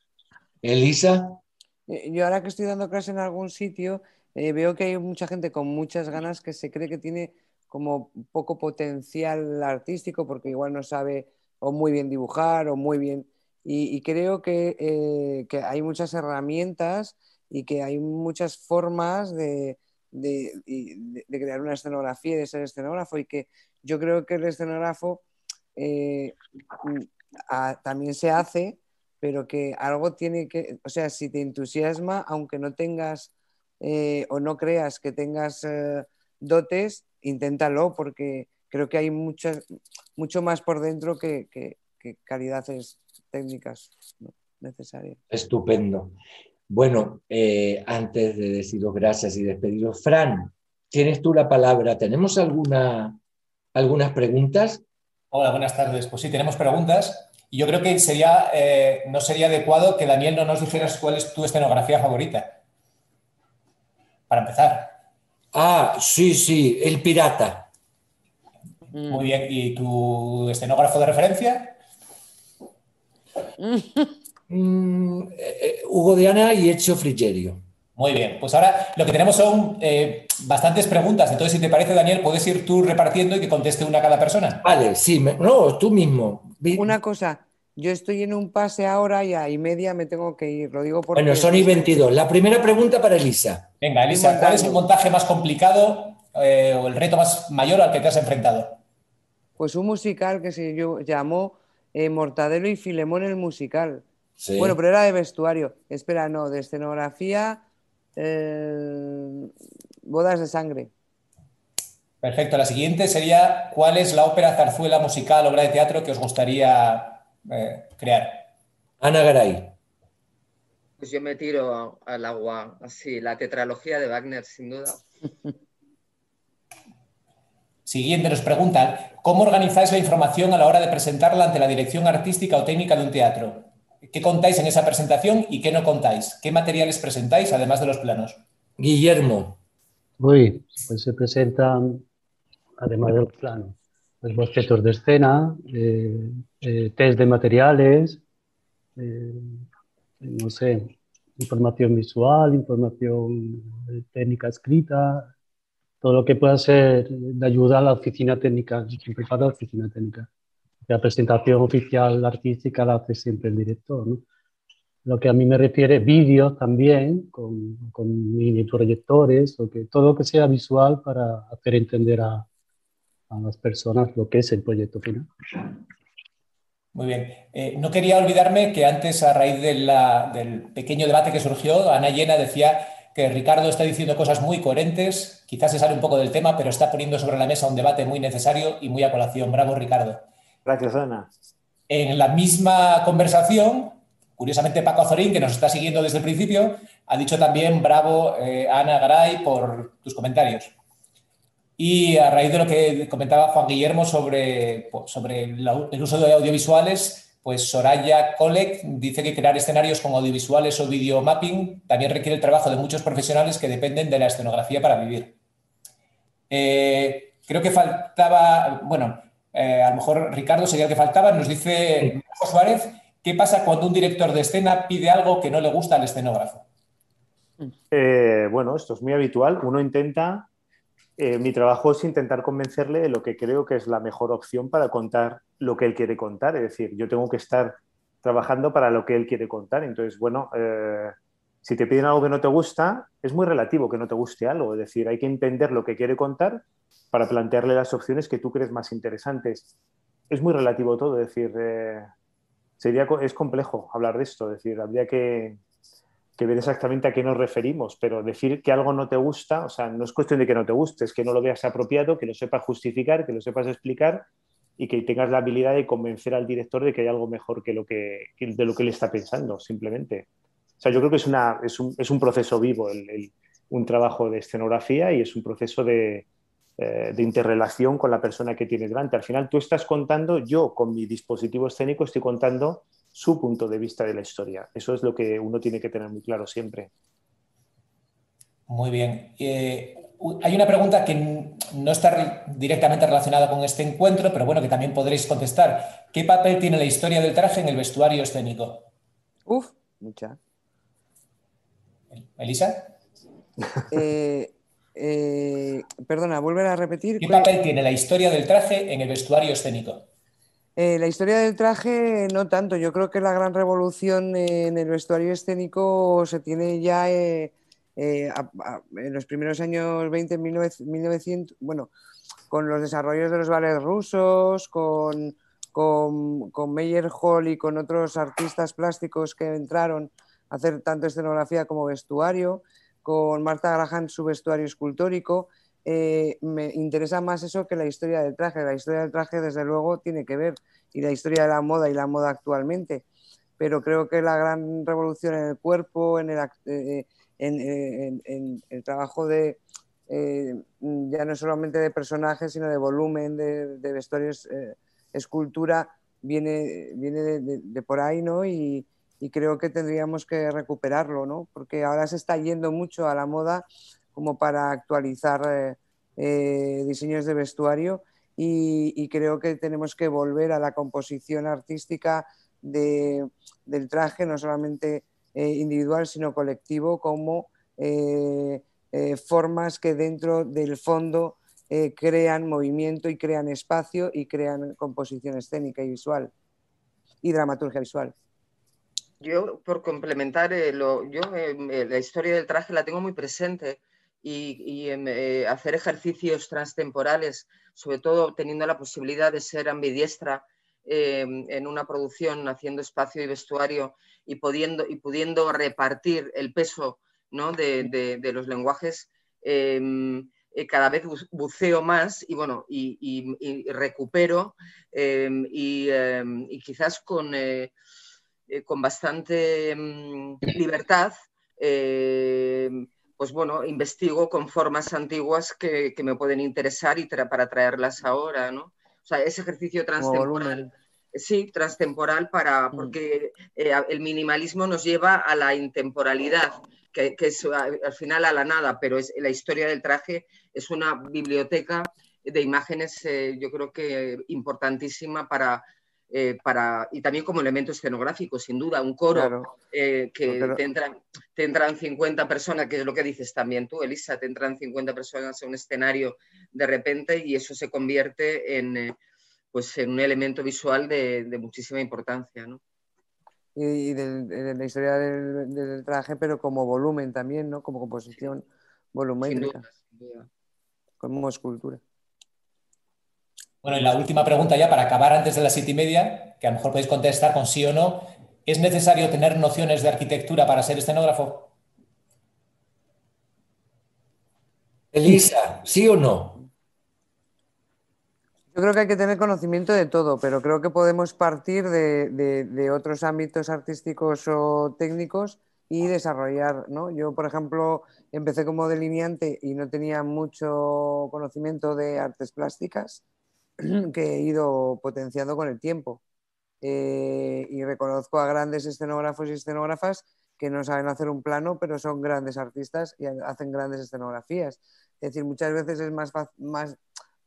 Elisa, Eh, Yo ahora que estoy dando clase en algún sitio, eh, veo que hay mucha gente con muchas ganas que se cree que tiene como poco potencial artístico porque igual no sabe o muy bien dibujar o muy bien... Y, creo que, eh, que hay muchas herramientas y que hay muchas formas de, de- crear una escenografía y de ser escenógrafo y que yo creo que el escenógrafo eh, también se hace, pero que algo tiene que, o sea, si te entusiasma, aunque no tengas eh, o no creas que tengas dotes, inténtalo porque creo que hay muchas, mucho más por dentro que, que, calidades técnicas necesarias. Estupendo. Bueno, eh, antes de deciros gracias y despediros, Fran, tienes tú la palabra. ¿Tenemos alguna, algunas preguntas? Hola, buenas tardes. Pues sí, tenemos preguntas. Y yo creo que sería, eh, no sería adecuado que Daniel no nos dijeras cuál es tu escenografía favorita. Para empezar. Ah, sí, sí, El Pirata. Muy bien. ¿Y tu escenógrafo de referencia? Mm, eh, eh, Hugo Diana y Ezio Frigerio. Muy bien, pues ahora lo que tenemos son eh, bastantes preguntas. Entonces, si te parece, Daniel, puedes ir tú repartiendo y que conteste una a cada persona. Vale, sí, no, tú mismo. Una cosa, yo estoy en un pase ahora y a y media me tengo que ir, lo digo porque... Bueno, son y 22. La primera pregunta para Elisa. Venga, Elisa, ¿cuál es el montaje más complicado o el reto más mayor al que te has enfrentado? Pues un musical que se llamó Mortadelo y Filemón el musical. Bueno, pero era de vestuario. Espera, no, de escenografía, eh, bodas de sangre. Perfecto. La siguiente sería, ¿cuál es la ópera, zarzuela, musical, obra de teatro que os gustaría eh, crear? Ana Garay. Pues yo me tiro al agua, así, la tetralogía de Wagner, sin duda. Siguiente nos preguntan, ¿cómo organizáis la información a la hora de presentarla ante la dirección artística o técnica de un teatro? ¿Qué contáis en esa presentación y qué no contáis? ¿Qué materiales presentáis además de los planos? Guillermo. Uy, pues se presentan, además de los planos, los bocetos de escena, eh, eh, test de materiales, eh, no sé, información visual, información técnica escrita, todo lo que pueda ser de ayuda a la oficina técnica, siempre para la oficina técnica la presentación oficial artística la hace siempre el director. Lo que a mí me refiere, vídeos también, con, con, mini proyectores, o que, todo lo que sea visual para hacer entender a, a las personas lo que es el proyecto final. Muy bien. Eh, no quería olvidarme que antes, a raíz de la, del pequeño debate que surgió, Ana Llena decía que Ricardo está diciendo cosas muy coherentes, quizás se sale un poco del tema, pero está poniendo sobre la mesa un debate muy necesario y muy a colación. Bravo, Ricardo. Gracias, Ana. En la misma conversación, curiosamente Paco Azorín, que nos está siguiendo desde el principio, ha dicho también bravo eh, Ana Garay por tus comentarios. Y a raíz de lo que comentaba Juan Guillermo sobre, sobre el uso de audiovisuales, pues Soraya Kolek dice que crear escenarios con audiovisuales o videomapping también requiere el trabajo de muchos profesionales que dependen de la escenografía para vivir. Eh, creo que faltaba, bueno, eh, a lo mejor Ricardo sería el que faltaba, nos dice José Suárez, ¿qué pasa cuando un director de escena pide algo que no le gusta al escenógrafo? Eh, bueno, esto es muy habitual. Uno intenta, eh, mi trabajo es intentar convencerle de lo que creo que es la mejor opción para contar lo que él quiere contar. Es decir, yo tengo que estar trabajando para lo que él quiere contar. Entonces, bueno, si te piden algo que no te gusta, es muy relativo que no te guste algo. Es decir, hay que entender lo que quiere contar para plantearle las opciones que tú crees más interesantes. Es muy relativo todo, es decir, eh, sería, es complejo hablar de esto, es decir, habría que, ver exactamente a qué nos referimos, pero decir que algo no te gusta, o sea, no es cuestión de que no te guste, es que no lo veas apropiado, que lo sepas justificar, que lo sepas explicar y que tengas la habilidad de convencer al director de que hay algo mejor que lo que, de lo que él está pensando, simplemente. O sea, yo creo que es, una, es, un, es un proceso vivo, un trabajo de escenografía y es un proceso de, eh, de interrelación con la persona que tienes delante. Al final tú estás contando, yo con mi dispositivo escénico estoy contando su punto de vista de la historia. Eso es lo que uno tiene que tener muy claro siempre. Muy bien. Eh, hay una pregunta que no está directamente relacionada con este encuentro, pero bueno, que también podréis contestar. ¿Qué papel tiene la historia del traje en el vestuario escénico? Uf, mucha. ¿Elisa? Eh, eh, perdona, vuelve a repetir. ¿Qué papel tiene la historia del traje en el vestuario escénico? Eh, la historia del traje no tanto. Yo creo que la gran revolución en el vestuario escénico se tiene ya eh, en los primeros años 20, 1900, bueno, con los desarrollos de los ballets rusos, con, con, con Meyer Hall y con otros artistas plásticos que entraron a hacer tanto escenografía como vestuario, con Marta Graham su vestuario escultórico. Eh, me interesa más eso que la historia del traje. La historia del traje, desde luego, tiene que ver, y la historia de la moda y la moda actualmente. Pero creo que la gran revolución en el cuerpo, en el, eh, trabajo de, eh, ya no solamente de personajes, sino de volumen, de, de vestuarios, escultura, viene, viene de, por ahí, ¿no? Y creo que tendríamos que recuperarlo, ¿no? Porque ahora se está yendo mucho a la moda como para actualizar eh, eh, diseños de vestuario y, creo que tenemos que volver a la composición artística del traje, no solamente eh, individual, sino colectivo, como formas que dentro del fondo crean movimiento y crean espacio y crean composición escénica y visual y dramaturgia visual. Yo, por complementar, eh, lo, yo eh, la historia del traje la tengo muy presente y, em, eh, hacer ejercicios transtemporales, sobre todo teniendo la posibilidad de ser ambidiestra em, en una producción, haciendo espacio y vestuario y pudiendo, y pudiendo repartir el peso ¿no? de, los lenguajes, cada vez buceo más y, bueno, y, recupero y, quizás con eh, con bastante libertad, eh, pues bueno, investigo con formas antiguas que, me pueden interesar y para traerlas ahora, ¿no? O sea, ese ejercicio transtemporal. Sí, transtemporal para, mm. porque eh, el minimalismo nos lleva a la intemporalidad, que, es al final a la nada, pero es, la historia del traje es una biblioteca de imágenes, yo creo que importantísima para eh, para, y también como elemento escenográfico, sin duda, un coro eh, que tendrán, 50 personas, que es lo que dices también tú, Elisa, tendrán 50 personas en un escenario de repente y eso se convierte en, eh, pues en un elemento visual de, muchísima importancia. ¿no? Y, de, la historia del, traje, pero como volumen también, ¿no? como composición volumétrica, como escultura. Bueno, y la última pregunta ya para acabar antes de las siete y media, que a lo mejor podéis contestar con sí o no. ¿Es necesario tener nociones de arquitectura para ser escenógrafo? Elisa, ¿sí o no? Yo creo que hay que tener conocimiento de todo, pero creo que podemos partir de, otros ámbitos artísticos o técnicos y desarrollar, ¿no? Yo, por ejemplo, empecé como delineante y no tenía mucho conocimiento de artes plásticas que he ido potenciando con el tiempo. Eh, y reconozco a grandes escenógrafos y escenógrafas que no saben hacer un plano, pero son grandes artistas y hacen grandes escenografías. Es decir, muchas veces es más,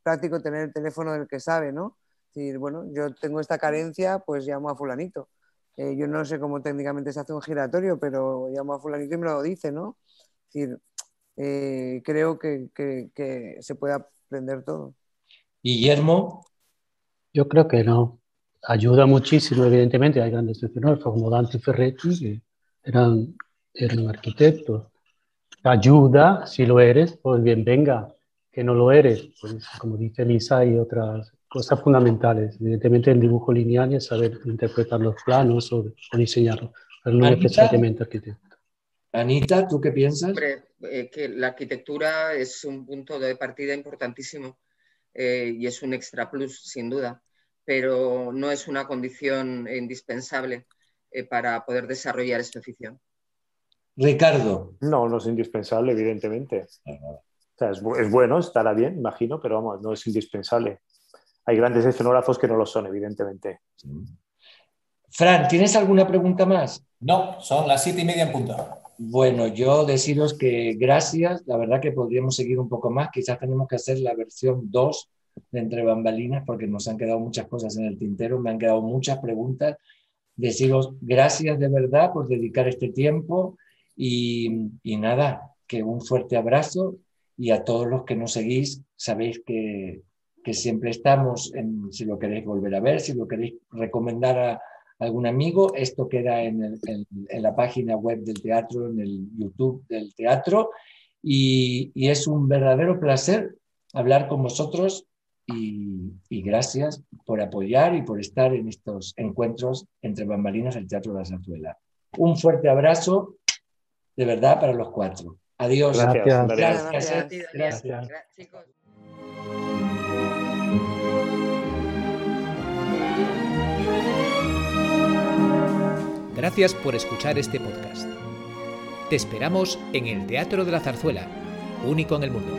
práctico tener el teléfono del que sabe, ¿no? Es decir, bueno, yo tengo esta carencia, pues llamo a fulanito. Eh, yo no sé cómo técnicamente se hace un giratorio, pero llamo a fulanito y me lo dice, ¿no? Es decir, eh, creo que, que, que se puede aprender todo. Guillermo. Yo creo que no. Ayuda muchísimo, evidentemente. Hay grandes escenógrafos como Dante Ferretti, que eran, eran arquitectos. Ayuda, si lo eres, pues bien venga. Que no lo eres, pues como dice Lisa, hay otras cosas fundamentales. Evidentemente, el dibujo lineal es saber interpretar los planos o, diseñarlos, pero no necesariamente arquitecto. Anita, ¿tú qué piensas? Eh, que la arquitectura es un punto de partida importantísimo eh, y es un extra plus, sin duda, pero no es una condición indispensable eh, para poder desarrollar esta oficio. Ricardo. No, no es indispensable, evidentemente. O sea, es, bueno, estará bien, imagino, pero vamos, no es indispensable. Hay grandes escenógrafos que no lo son, evidentemente. Fran, ¿tienes alguna pregunta más? No, son las siete y media en punto. Bueno, yo deciros que gracias, la verdad que podríamos seguir un poco más, quizás tenemos que hacer la versión 2 de Entre Bambalinas porque nos han quedado muchas cosas en el tintero, me han quedado muchas preguntas. Deciros gracias de verdad por dedicar este tiempo y, nada, que un fuerte abrazo. Y a todos los que nos seguís, sabéis que, que siempre estamos, en, si lo queréis volver a ver, si lo queréis recomendar a algún amigo. Esto queda en, la página web del teatro, en el YouTube del teatro. Y, es un verdadero placer hablar con vosotros y, gracias por apoyar y por estar en estos encuentros entre bambalinas del Teatro de la Zarzuela. Un fuerte abrazo, de verdad, para los cuatro. Adiós. Gracias. Gracias. Gracias. Gracias por escuchar este podcast. Te esperamos en el Teatro de la Zarzuela, único en el mundo.